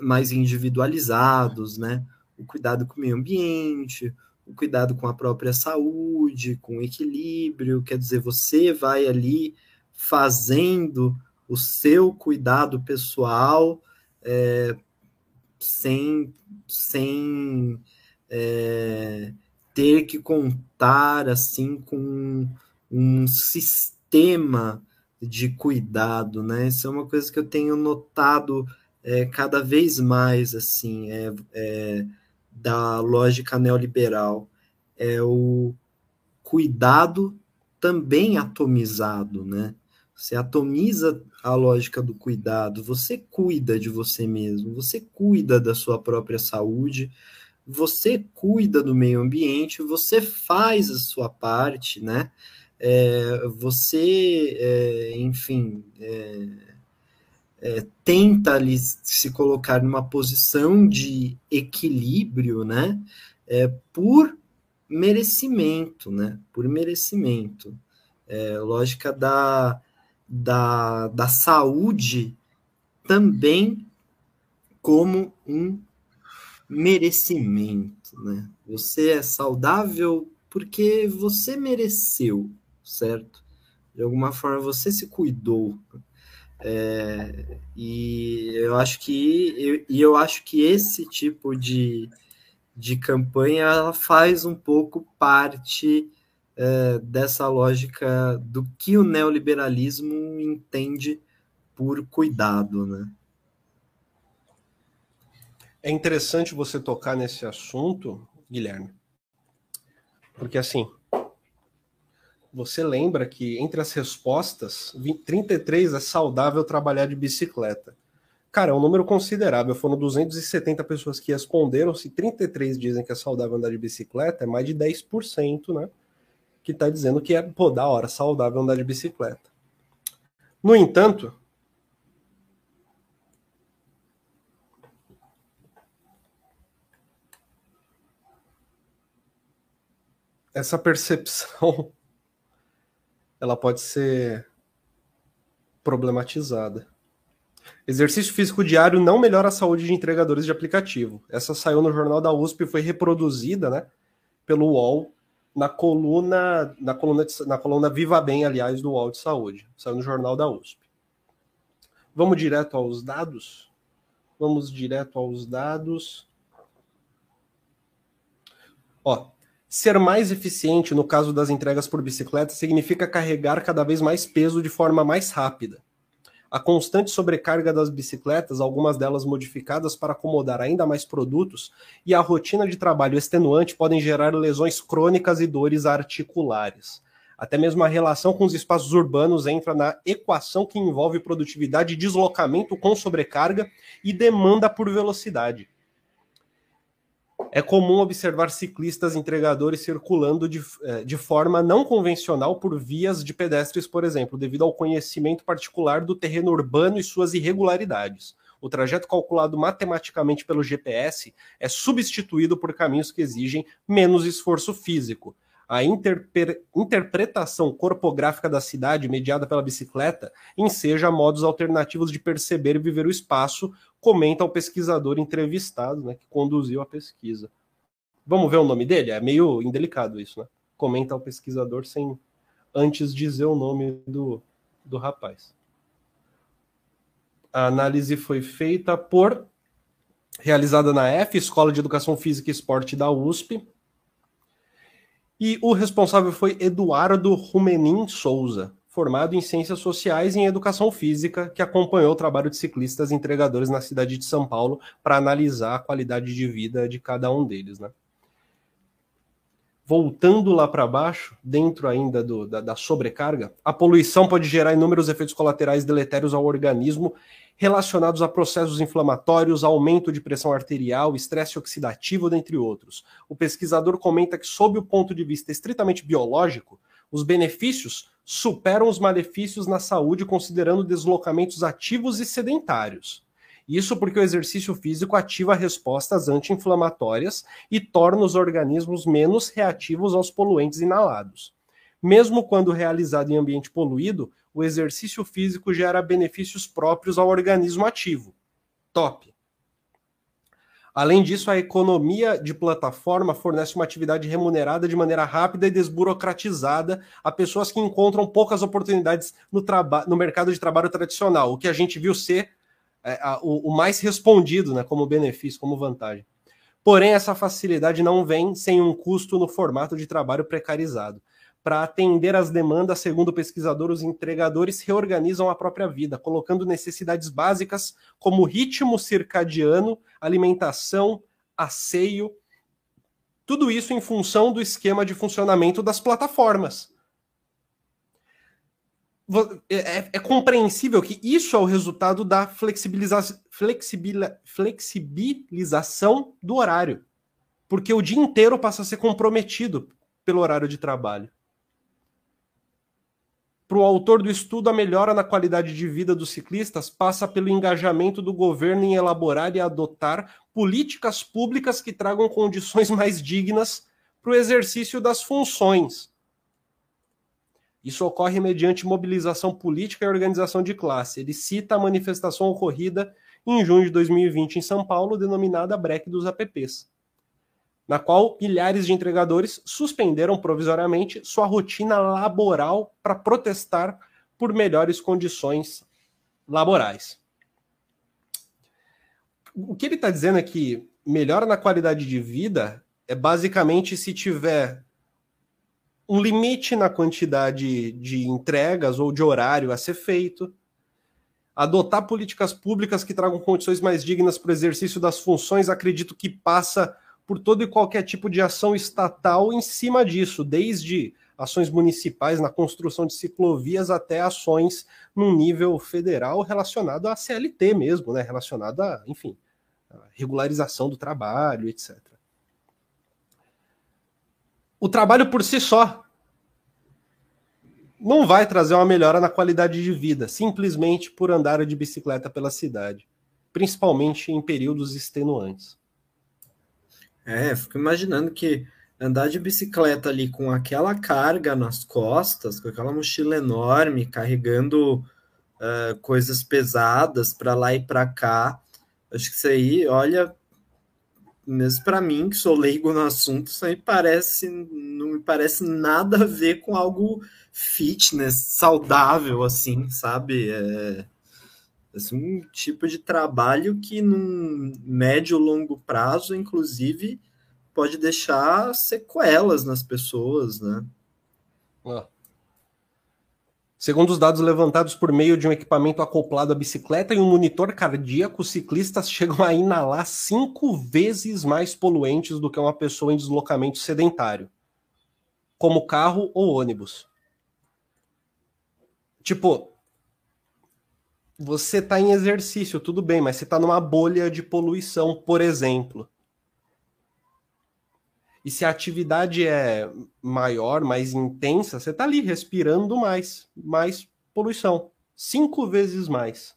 mais individualizados, né? O cuidado com o meio ambiente, o cuidado com a própria saúde, com o equilíbrio, quer dizer, você vai ali fazendo o seu cuidado pessoal é, sem, sem é, ter que contar assim com um sistema de cuidado, né? Isso é uma coisa que eu tenho notado é, cada vez mais assim, é, é, da lógica neoliberal, é o cuidado também atomizado, né? Você atomiza a lógica do cuidado, você cuida de você mesmo, você cuida da sua própria saúde, você cuida do meio ambiente, você faz a sua parte, né? É, você, é, enfim, é, é tenta ali se colocar numa posição de equilíbrio, né? É, por merecimento, né? Por merecimento. É, lógica da da, da saúde também como um merecimento, né? Você é saudável porque você mereceu, certo? De alguma forma você se cuidou. É, e eu acho que eu, e eu acho que esse tipo de, de campanha ela faz um pouco parte é, dessa lógica do que o neoliberalismo entende por cuidado, né? É interessante você tocar nesse assunto, Guilherme, porque assim, você lembra que entre as respostas, 33 é saudável trabalhar de bicicleta. Cara, é um número considerável. Foram 270 pessoas que responderam. Se 33 dizem que é saudável andar de bicicleta, é mais de 10%, né? que está dizendo que é, pô, da hora, saudável andar de bicicleta. No entanto, essa percepção ela pode ser problematizada. Exercício físico diário não melhora a saúde de entregadores de aplicativo. Essa saiu no jornal da USP e foi reproduzida, né, pelo UOL na coluna, na coluna, na coluna Viva Bem, aliás, do UOL de Saúde. Saiu no jornal da USP. Vamos direto aos dados? Vamos direto aos dados. Ó, ser mais eficiente no caso das entregas por bicicleta significa carregar cada vez mais peso de forma mais rápida. A constante sobrecarga das bicicletas, algumas delas modificadas para acomodar ainda mais produtos, e a rotina de trabalho extenuante podem gerar lesões crônicas e dores articulares. Até mesmo a relação com os espaços urbanos entra na equação que envolve produtividade, deslocamento com sobrecarga e demanda por velocidade. É comum observar ciclistas entregadores circulando de, eh, de forma não convencional por vias de pedestres, por exemplo, devido ao conhecimento particular do terreno urbano e suas irregularidades. O trajeto calculado matematicamente pelo GPS é substituído por caminhos que exigem menos esforço físico a interper, interpretação corpográfica da cidade mediada pela bicicleta enseja modos alternativos de perceber e viver o espaço, comenta o pesquisador entrevistado, né, que conduziu a pesquisa. Vamos ver o nome dele? É meio indelicado isso, né? Comenta o pesquisador sem antes dizer o nome do, do rapaz. A análise foi feita por realizada na F, Escola de Educação Física e Esporte da USP, e o responsável foi Eduardo Rumenin Souza, formado em Ciências Sociais e em Educação Física, que acompanhou o trabalho de ciclistas entregadores na cidade de São Paulo para analisar a qualidade de vida de cada um deles. Né? Voltando lá para baixo, dentro ainda do, da, da sobrecarga, a poluição pode gerar inúmeros efeitos colaterais deletérios ao organismo relacionados a processos inflamatórios, aumento de pressão arterial, estresse oxidativo, dentre outros. O pesquisador comenta que, sob o ponto de vista estritamente biológico, os benefícios superam os malefícios na saúde, considerando deslocamentos ativos e sedentários. Isso porque o exercício físico ativa respostas anti-inflamatórias e torna os organismos menos reativos aos poluentes inalados. Mesmo quando realizado em ambiente poluído, o exercício físico gera benefícios próprios ao organismo ativo. Top. Além disso, a economia de plataforma fornece uma atividade remunerada de maneira rápida e desburocratizada a pessoas que encontram poucas oportunidades no, no mercado de trabalho tradicional, o que a gente viu ser é, a, o, o, mais respondido né, como benefício, como vantagem. Porém, essa facilidade não vem sem um custo no formato de trabalho precarizado. Para atender às demandas, segundo o pesquisador, os entregadores reorganizam a própria vida, colocando necessidades básicas como ritmo circadiano, alimentação, asseio, tudo isso em função do esquema de funcionamento das plataformas. É, é, compreensível que isso é o resultado da flexibiliza flexibilização do horário, porque o dia inteiro passa a ser comprometido pelo horário de trabalho. Para o autor do estudo, a melhora na qualidade de vida dos ciclistas passa pelo engajamento do governo em elaborar e adotar políticas públicas que tragam condições mais dignas para o exercício das funções. Isso ocorre mediante mobilização política e organização de classe. Ele cita a manifestação ocorrida em junho de 2020 em São Paulo, denominada Break dos APPs na qual milhares de entregadores suspenderam provisoriamente sua rotina laboral para protestar por melhores condições laborais. O que ele está dizendo é que melhora na qualidade de vida é basicamente se tiver um limite na quantidade de entregas ou de horário a ser feito, adotar políticas públicas que tragam condições mais dignas para o exercício das funções, acredito que passa por todo e qualquer tipo de ação estatal em cima disso, desde ações municipais na construção de ciclovias até ações num nível federal relacionado à CLT mesmo, né? Relacionado a, enfim, regularização do trabalho, etc. O trabalho por si só não vai trazer uma melhora na qualidade de vida, simplesmente por andar de bicicleta pela cidade, principalmente em períodos extenuantes. É, fico imaginando que andar de bicicleta ali com aquela carga nas costas, com aquela mochila enorme, carregando uh, coisas pesadas para lá e para cá, acho que isso aí, olha, mesmo para mim que sou leigo no assunto, isso aí parece não me parece nada a ver com algo fitness, saudável, assim, sabe? É, assim, um tipo de trabalho que num médio longo prazo, inclusive, pode deixar sequelas nas pessoas, né? Segundo os dados levantados por meio de um equipamento acoplado à bicicleta e um monitor cardíaco, ciclistas chegam a inalar cinco vezes mais poluentes do que uma pessoa em deslocamento sedentário, como carro ou ônibus. Tipo, você está em exercício, tudo bem, mas você está numa bolha de poluição, por exemplo. E se a atividade é maior, mais intensa, você está ali respirando mais, mais poluição. Cinco vezes mais.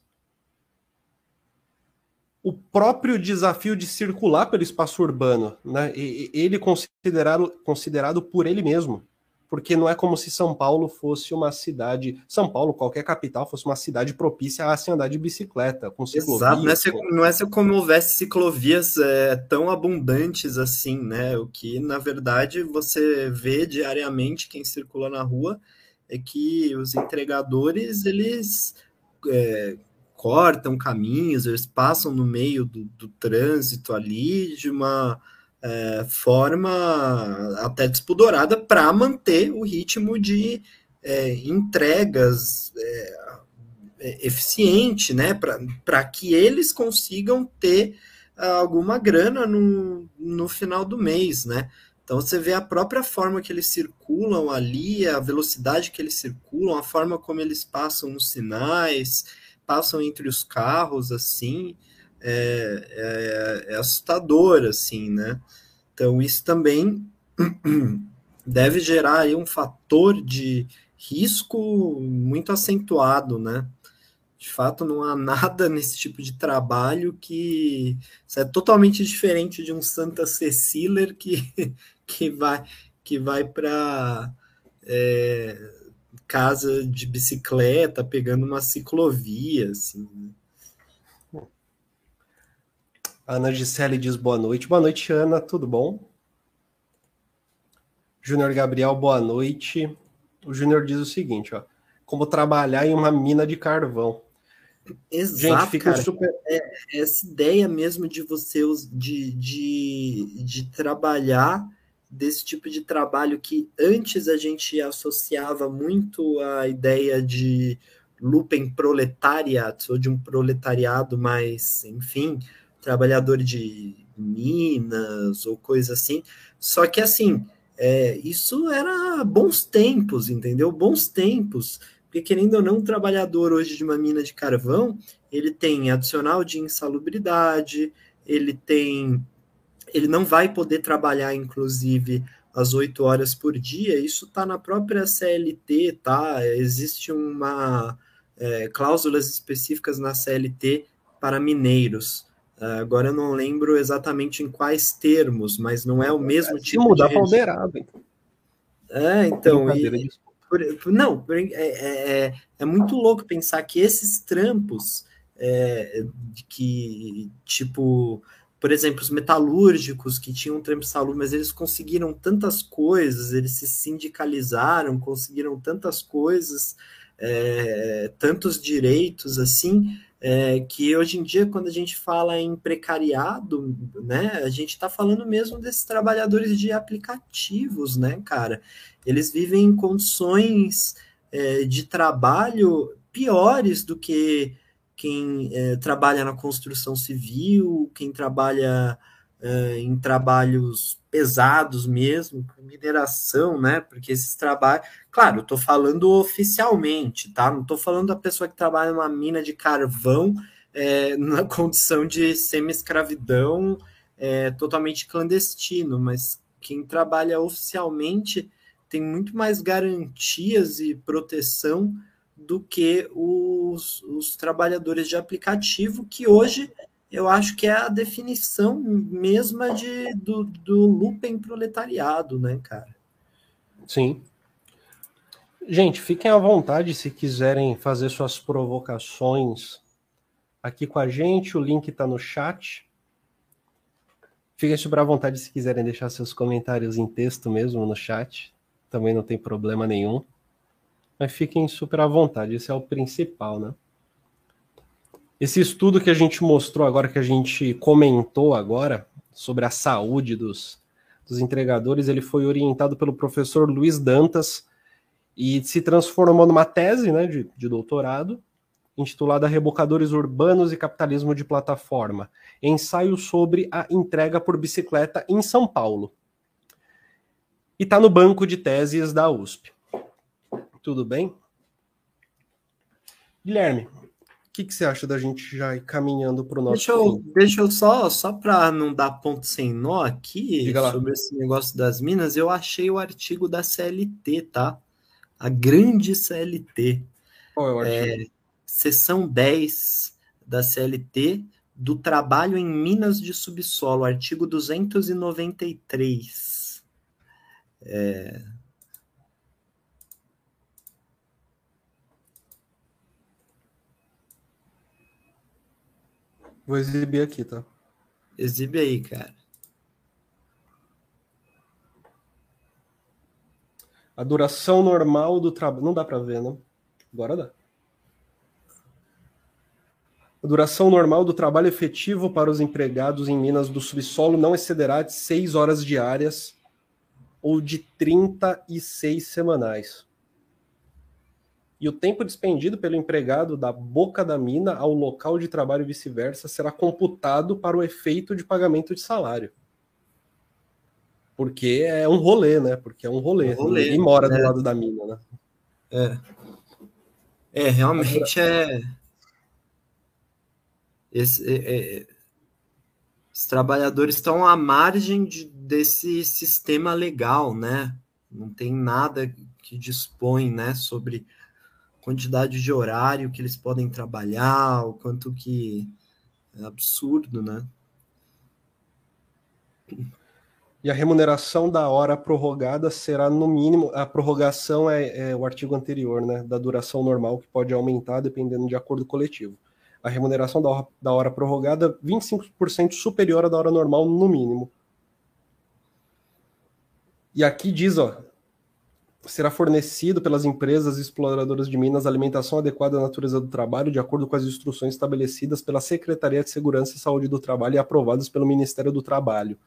O próprio desafio de circular pelo espaço urbano, né, ele considerado, considerado por ele mesmo, porque não é como se São Paulo fosse uma cidade, São Paulo, qualquer capital, fosse uma cidade propícia a se andar de bicicleta, com ciclovias. Exato, não é, é se como houvesse ciclovias é, tão abundantes assim, né? O que, na verdade, você vê diariamente quem circula na rua é que os entregadores, eles é, cortam caminhos, eles passam no meio do, do trânsito ali de uma é, forma até despudorada para manter o ritmo de é, entregas é, é eficiente, né? Para que eles consigam ter alguma grana no, no final do mês, né? Então você vê a própria forma que eles circulam ali, a velocidade que eles circulam, a forma como eles passam os sinais, passam entre os carros, assim, é, é, é assustador, assim, né? Então, isso também deve gerar um fator de risco muito acentuado, né? De fato, não há nada nesse tipo de trabalho que é totalmente diferente de um Santa Cecília que, que vai, que vai para é, casa de bicicleta, pegando uma ciclovia, assim. Né? Ana Gisele diz boa noite. Boa noite, Ana, tudo bom? Júnior Gabriel, boa noite. O Júnior diz o seguinte, ó. Como trabalhar em uma mina de carvão. Exato, Gente, fica cara. Super... É, essa ideia mesmo de você de, de, de trabalhar desse tipo de trabalho que antes a gente associava muito a ideia de lupen proletariat, ou de um proletariado mais, enfim, trabalhador de minas ou coisa assim. Só que assim, é, isso era bons tempos, entendeu? Bons tempos. Porque, querendo ou não, um trabalhador hoje de uma mina de carvão, ele tem adicional de insalubridade, ele tem. Ele não vai poder trabalhar, inclusive, às oito horas por dia. Isso está na própria CLT, tá? Existe uma é, cláusulas específicas na CLT para mineiros. Uh, agora eu não lembro exatamente em quais termos, mas não é o mesmo é, tipo mudar de. mudar para o É, então. E, não, é, é, é, é, muito louco pensar que esses trampos é, que, tipo, por exemplo, os metalúrgicos que tinham trampo salubre, mas eles conseguiram tantas coisas, eles se sindicalizaram, conseguiram tantas coisas, é, tantos direitos assim é, que hoje em dia, quando a gente fala em precariado, né, a gente está falando mesmo desses trabalhadores de aplicativos, né, cara? Eles vivem em condições é, de trabalho piores do que quem é, trabalha na construção civil, quem trabalha é, em trabalhos pesados mesmo, mineração, né? Porque esses trabalhos. Claro, eu estou falando oficialmente, tá? Não estou falando da pessoa que trabalha numa mina de carvão é, na condição de semi-escravidão é, totalmente clandestino, mas quem trabalha oficialmente tem muito mais garantias e proteção do que os, os trabalhadores de aplicativo que hoje eu acho que é a definição mesma de, do, do proletariado, né, cara? Sim. Gente, fiquem à vontade se quiserem fazer suas provocações aqui com a gente. O link está no chat. Fiquem super à vontade se quiserem deixar seus comentários em texto mesmo no chat. Também não tem problema nenhum. Mas fiquem super à vontade, esse é o principal, né? Esse estudo que a gente mostrou agora, que a gente comentou agora, sobre a saúde dos, dos entregadores, ele foi orientado pelo professor Luiz Dantas, e se transformou numa tese né, de, de doutorado, intitulada Rebocadores Urbanos e Capitalismo de Plataforma, ensaio sobre a entrega por bicicleta em São Paulo. E está no banco de teses da USP. Tudo bem? Guilherme, o que, que, você acha da gente já ir caminhando para o nosso. Deixa eu, deixa eu só, só para não dar ponto sem nó aqui sobre esse negócio das minas, eu achei o artigo da CLT, tá? A grande CLT. Qual é o artigo? É, seção 10 da CLT do trabalho em minas de subsolo, artigo 293. É... Vou exibir aqui, tá? Exibe aí, cara. A duração normal do trabalho. Não dá para ver, né? Agora dá. A duração normal do trabalho efetivo para os empregados em minas do subsolo não excederá de 6 horas diárias ou de 36 semanais. E o tempo despendido pelo empregado da boca da mina ao local de trabalho e vice-versa será computado para o efeito de pagamento de salário. Porque é um rolê, né? Porque é um rolê. Um rolê Ninguém mora do né? lado da mina, né? É. É, realmente é esse, é, é, os trabalhadores estão à margem de, desse sistema legal, né? Não tem nada que dispõe, né, sobre quantidade de horário que eles podem trabalhar, o quanto que é absurdo, né? E a remuneração da hora prorrogada será no mínimo, a prorrogação é, é o artigo anterior, né, da duração normal que pode aumentar dependendo de acordo coletivo a remuneração da hora, da hora prorrogada 25% superior à da hora normal, no mínimo. E aqui diz, ó, será fornecido pelas empresas exploradoras de minas alimentação adequada à natureza do trabalho, de acordo com as instruções estabelecidas pela Secretaria de Segurança e Saúde do Trabalho e aprovadas pelo Ministério do Trabalho.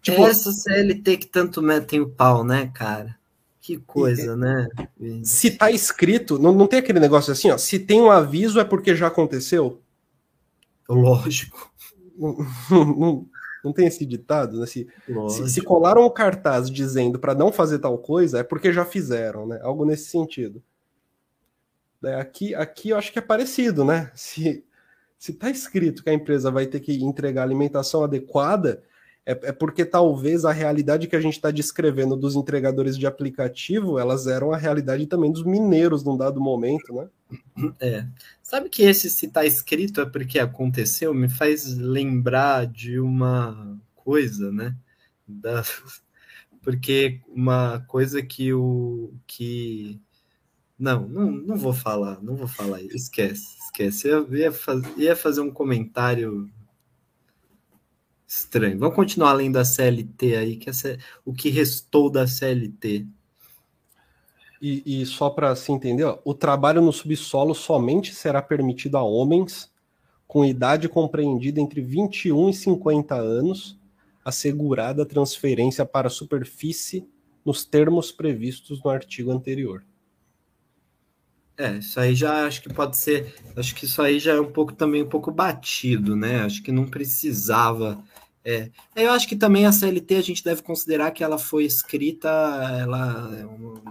Tipo, Essa CLT que tanto metem o pau, né, cara? Que coisa, e, né? Se tá escrito, não, não tem aquele negócio assim, ó. Se tem um aviso é porque já aconteceu? Lógico. Não, tem esse ditado, né? Se, se, se colaram o cartaz dizendo para não fazer tal coisa, é porque já fizeram, né? Algo nesse sentido. É, aqui, aqui eu acho que é parecido, né? Se, se tá escrito que a empresa vai ter que entregar alimentação adequada, é, é porque talvez a realidade que a gente está descrevendo dos entregadores de aplicativo, elas eram a realidade também dos mineiros num dado momento, né? É. Sabe que esse se está escrito é porque aconteceu, me faz lembrar de uma coisa, né? Da... Porque uma coisa que o que não, não, não vou falar, não vou falar, esquece, esquece. Eu ia, faz... ia fazer um comentário Estranho. Vamos continuar além da CLT aí, que essa, o que restou da CLT. E, e só para se entender, ó, o trabalho no subsolo somente será permitido a homens com idade compreendida entre 21 e 50 anos, assegurada a transferência para a superfície nos termos previstos no artigo anterior. É, isso aí já acho que pode ser. Acho que isso aí já é um pouco também um pouco batido, né? Acho que não precisava é. Eu acho que também a CLT a gente deve considerar que ela foi escrita ela,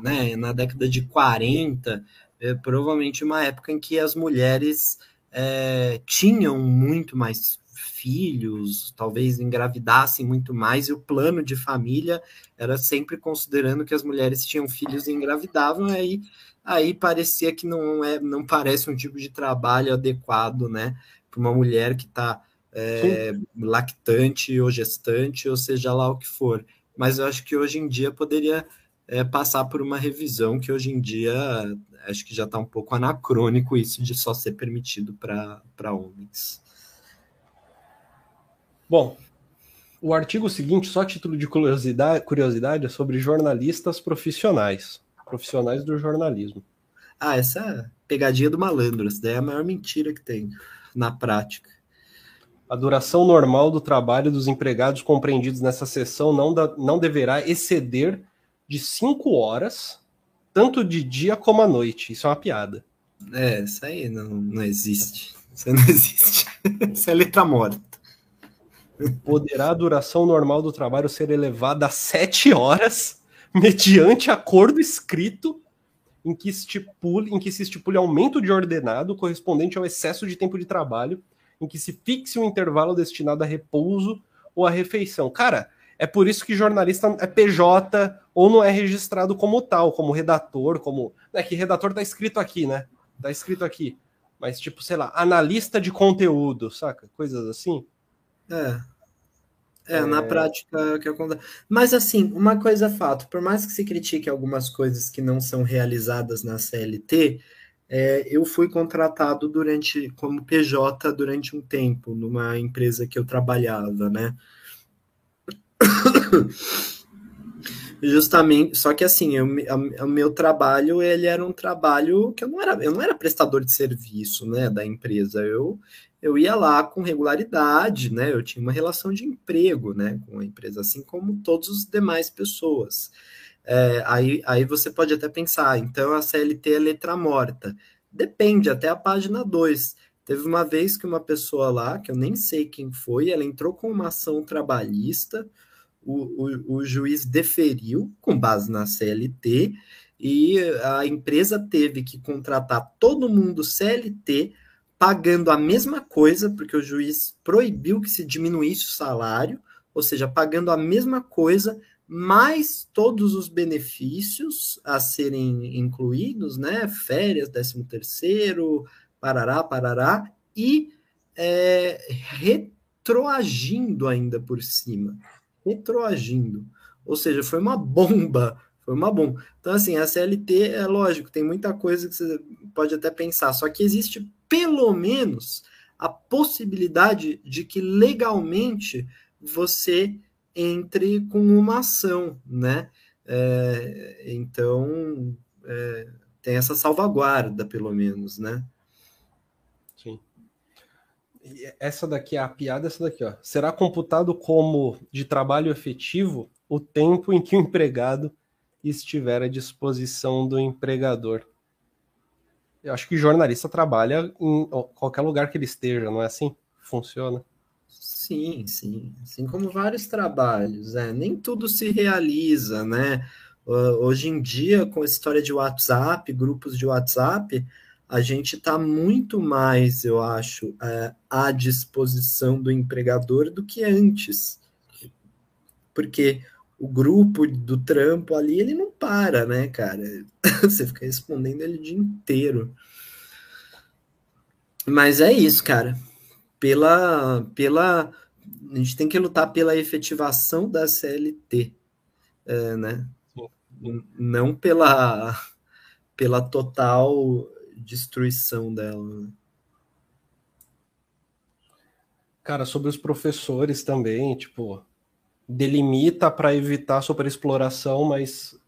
né, na década de 40, é, provavelmente uma época em que as mulheres é, tinham muito mais filhos, talvez engravidassem muito mais, e o plano de família era sempre considerando que as mulheres tinham filhos e engravidavam, aí, aí parecia que não é, não parece um tipo de trabalho adequado, né, para uma mulher que está é, lactante ou gestante, ou seja lá o que for. Mas eu acho que hoje em dia poderia é, passar por uma revisão que hoje em dia acho que já está um pouco anacrônico isso de só ser permitido para homens. Bom, o artigo seguinte, só título de curiosidade, curiosidade, é sobre jornalistas profissionais, profissionais do jornalismo. Ah, essa pegadinha do malandro, essa daí é a maior mentira que tem na prática. A duração normal do trabalho dos empregados compreendidos nessa seção não, da, não deverá exceder de cinco horas, tanto de dia como à noite. Isso é uma piada. É, isso aí não, não existe. Isso não existe. Isso é letra morta. Poderá a duração normal do trabalho ser elevada a sete horas, mediante acordo escrito em que, estipule, em que se estipule aumento de ordenado correspondente ao excesso de tempo de trabalho, em que se fixe um intervalo destinado a repouso ou a refeição. Cara, é por isso que jornalista é PJ ou não é registrado como tal, como redator, como. É que redator tá escrito aqui, né? Tá escrito aqui. Mas, tipo, sei lá, analista de conteúdo, saca? Coisas assim. É. É, é... na prática que acontece. Mas assim, uma coisa é fato, por mais que se critique algumas coisas que não são realizadas na CLT, é, eu fui contratado durante como PJ durante um tempo numa empresa que eu trabalhava, né? Justamente, só que assim, eu, o meu trabalho, ele era um trabalho que eu não era, eu não era prestador de serviço, né, da empresa. Eu eu ia lá com regularidade, né? Eu tinha uma relação de emprego, né, com a empresa, assim como todas as demais pessoas. É, aí, aí você pode até pensar, então a CLT é letra morta. Depende, até a página 2. Teve uma vez que uma pessoa lá, que eu nem sei quem foi, ela entrou com uma ação trabalhista, o, o, o juiz deferiu com base na CLT, e a empresa teve que contratar todo mundo CLT pagando a mesma coisa, porque o juiz proibiu que se diminuísse o salário, ou seja, pagando a mesma coisa, mais todos os benefícios a serem incluídos, né? Férias, 13 terceiro, parará, parará, e é, retroagindo ainda por cima. Retroagindo. Ou seja, foi uma bomba foi uma bomba. Então, assim, a CLT é lógico, tem muita coisa que você pode até pensar, só que existe pelo menos a possibilidade de que legalmente você entre com uma ação, né? É, então, é, tem essa salvaguarda, pelo menos, né? Sim. Essa daqui, a piada é essa daqui, ó. Será computado como de trabalho efetivo o tempo em que o empregado estiver à disposição do empregador. Eu acho que jornalista trabalha em qualquer lugar que ele esteja, não é assim? Funciona. Sim, sim. Assim como vários trabalhos, é. Nem tudo se realiza, né? Hoje em dia, com a história de WhatsApp, grupos de WhatsApp, a gente está muito mais, eu acho, é, à disposição do empregador do que antes. Porque o grupo do trampo ali, ele não para, né, cara? Você fica respondendo ele o dia inteiro. Mas é isso, cara. Pela, pela, a gente tem que lutar pela efetivação da CLT, é, né? Não pela, pela total destruição dela. Né? Cara, sobre os professores também, tipo, delimita para evitar superexploração, mas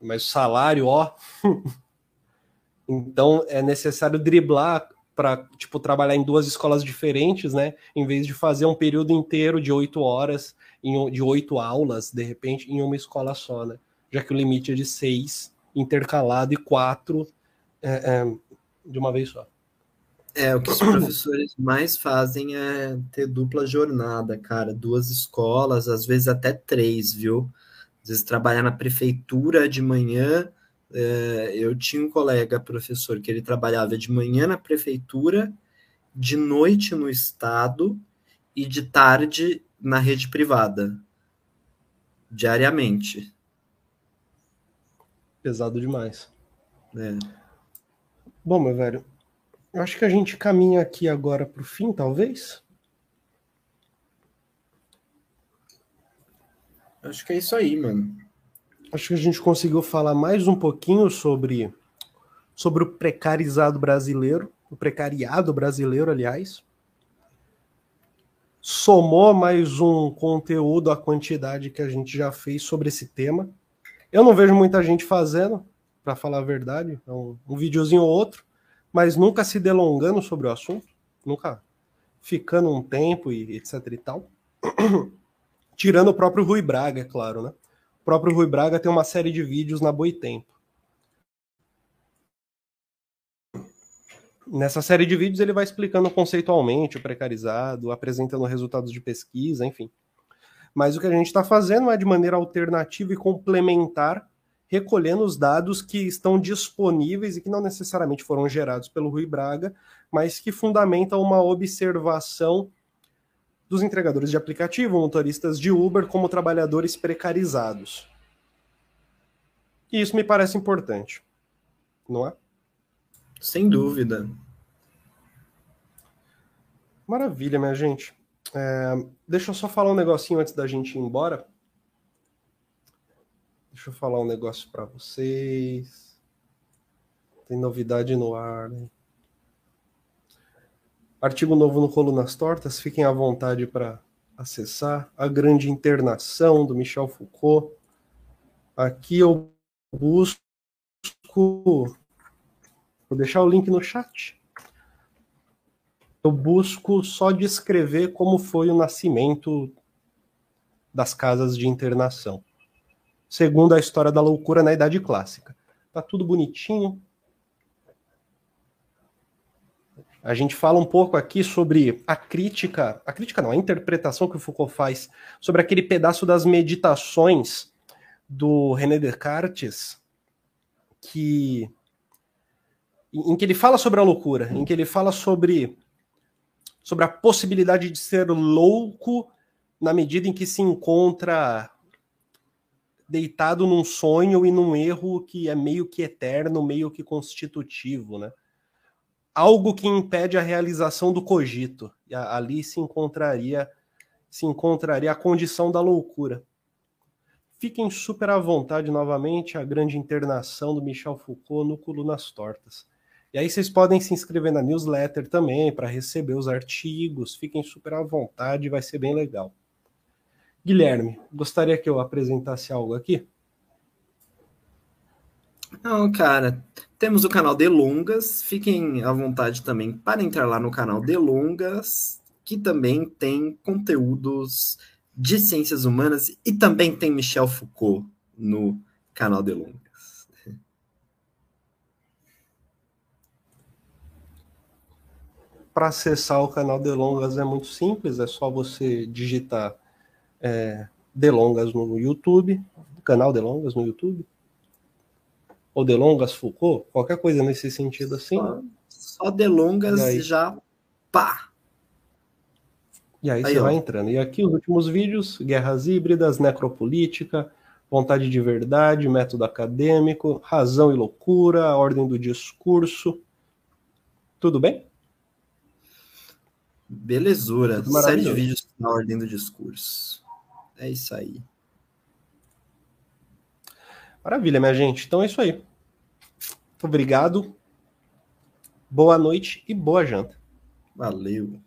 mas salário, ó. então é necessário driblar para tipo trabalhar em duas escolas diferentes, né? Em vez de fazer um período inteiro de oito horas, em, de oito aulas, de repente, em uma escola só, né? Já que o limite é de seis intercalado e quatro é, é, de uma vez só. É, o que os professores mais fazem é ter dupla jornada, cara. Duas escolas, às vezes até três, viu? Às vezes trabalhar na prefeitura de manhã. É, eu tinha um colega professor que ele trabalhava de manhã na prefeitura, de noite no estado e de tarde na rede privada. Diariamente. Pesado demais. É. Bom, meu velho, eu acho que a gente caminha aqui agora para o fim, talvez. Acho que é isso aí, mano. Acho que a gente conseguiu falar mais um pouquinho sobre, sobre o precarizado brasileiro, o precariado brasileiro, aliás. Somou mais um conteúdo à quantidade que a gente já fez sobre esse tema. Eu não vejo muita gente fazendo, para falar a verdade. É um, um videozinho ou outro mas nunca se delongando sobre o assunto, nunca ficando um tempo e etc e tal. Tirando o próprio Rui Braga, é claro, né? próprio Rui Braga tem uma série de vídeos na Boitempo. Nessa série de vídeos ele vai explicando conceitualmente o precarizado, apresentando resultados de pesquisa, enfim. Mas o que a gente está fazendo é de maneira alternativa e complementar, recolhendo os dados que estão disponíveis e que não necessariamente foram gerados pelo Rui Braga, mas que fundamentam uma observação dos entregadores de aplicativo, motoristas de Uber, como trabalhadores precarizados. E isso me parece importante, não é? Sem dúvida. Maravilha, minha gente. É, deixa eu só falar um negocinho antes da gente ir embora. Deixa eu falar um negócio para vocês. Tem novidade no ar, né? Artigo novo no Colunas Tortas, fiquem à vontade para acessar. A Grande Internação, do Michel Foucault. Aqui eu busco Vou deixar o link no chat. Eu busco só descrever como foi o nascimento das casas de internação, segundo a história da loucura na Idade Clássica. Tá tudo bonitinho. A gente fala um pouco aqui sobre a crítica, a crítica não, a interpretação que o Foucault faz sobre aquele pedaço das meditações do René Descartes, que em que ele fala sobre a loucura, em que ele fala sobre, sobre a possibilidade de ser louco na medida em que se encontra deitado num sonho e num erro que é meio que eterno, meio que constitutivo, né? Algo que impede a realização do cogito. E ali se encontraria se encontraria a condição da loucura. Fiquem super à vontade novamente a grande internação do Michel Foucault no Colunas Tortas. E aí vocês podem se inscrever na newsletter também para receber os artigos. Fiquem super à vontade, vai ser bem legal. Guilherme, gostaria que eu apresentasse algo aqui? Não, cara, temos o canal Delongas. Fiquem à vontade também para entrar lá no canal Delongas, que também tem conteúdos de ciências humanas e também tem Michel Foucault no canal Delongas. para acessar o canal Delongas é muito simples, é só você digitar é, Delongas no YouTube, canal Delongas no YouTube, ou Delongas Foucault, qualquer coisa nesse sentido assim. Só, só Delongas e já pá! E aí, aí você ó. vai entrando. E aqui os últimos vídeos: guerras híbridas, necropolítica, vontade de verdade, método acadêmico, razão e loucura, ordem do discurso. Tudo bem? Belezura. Série de vídeos na ordem do discurso. É isso aí. Maravilha, minha gente. Então é isso aí. Obrigado. Boa noite e boa janta. Valeu.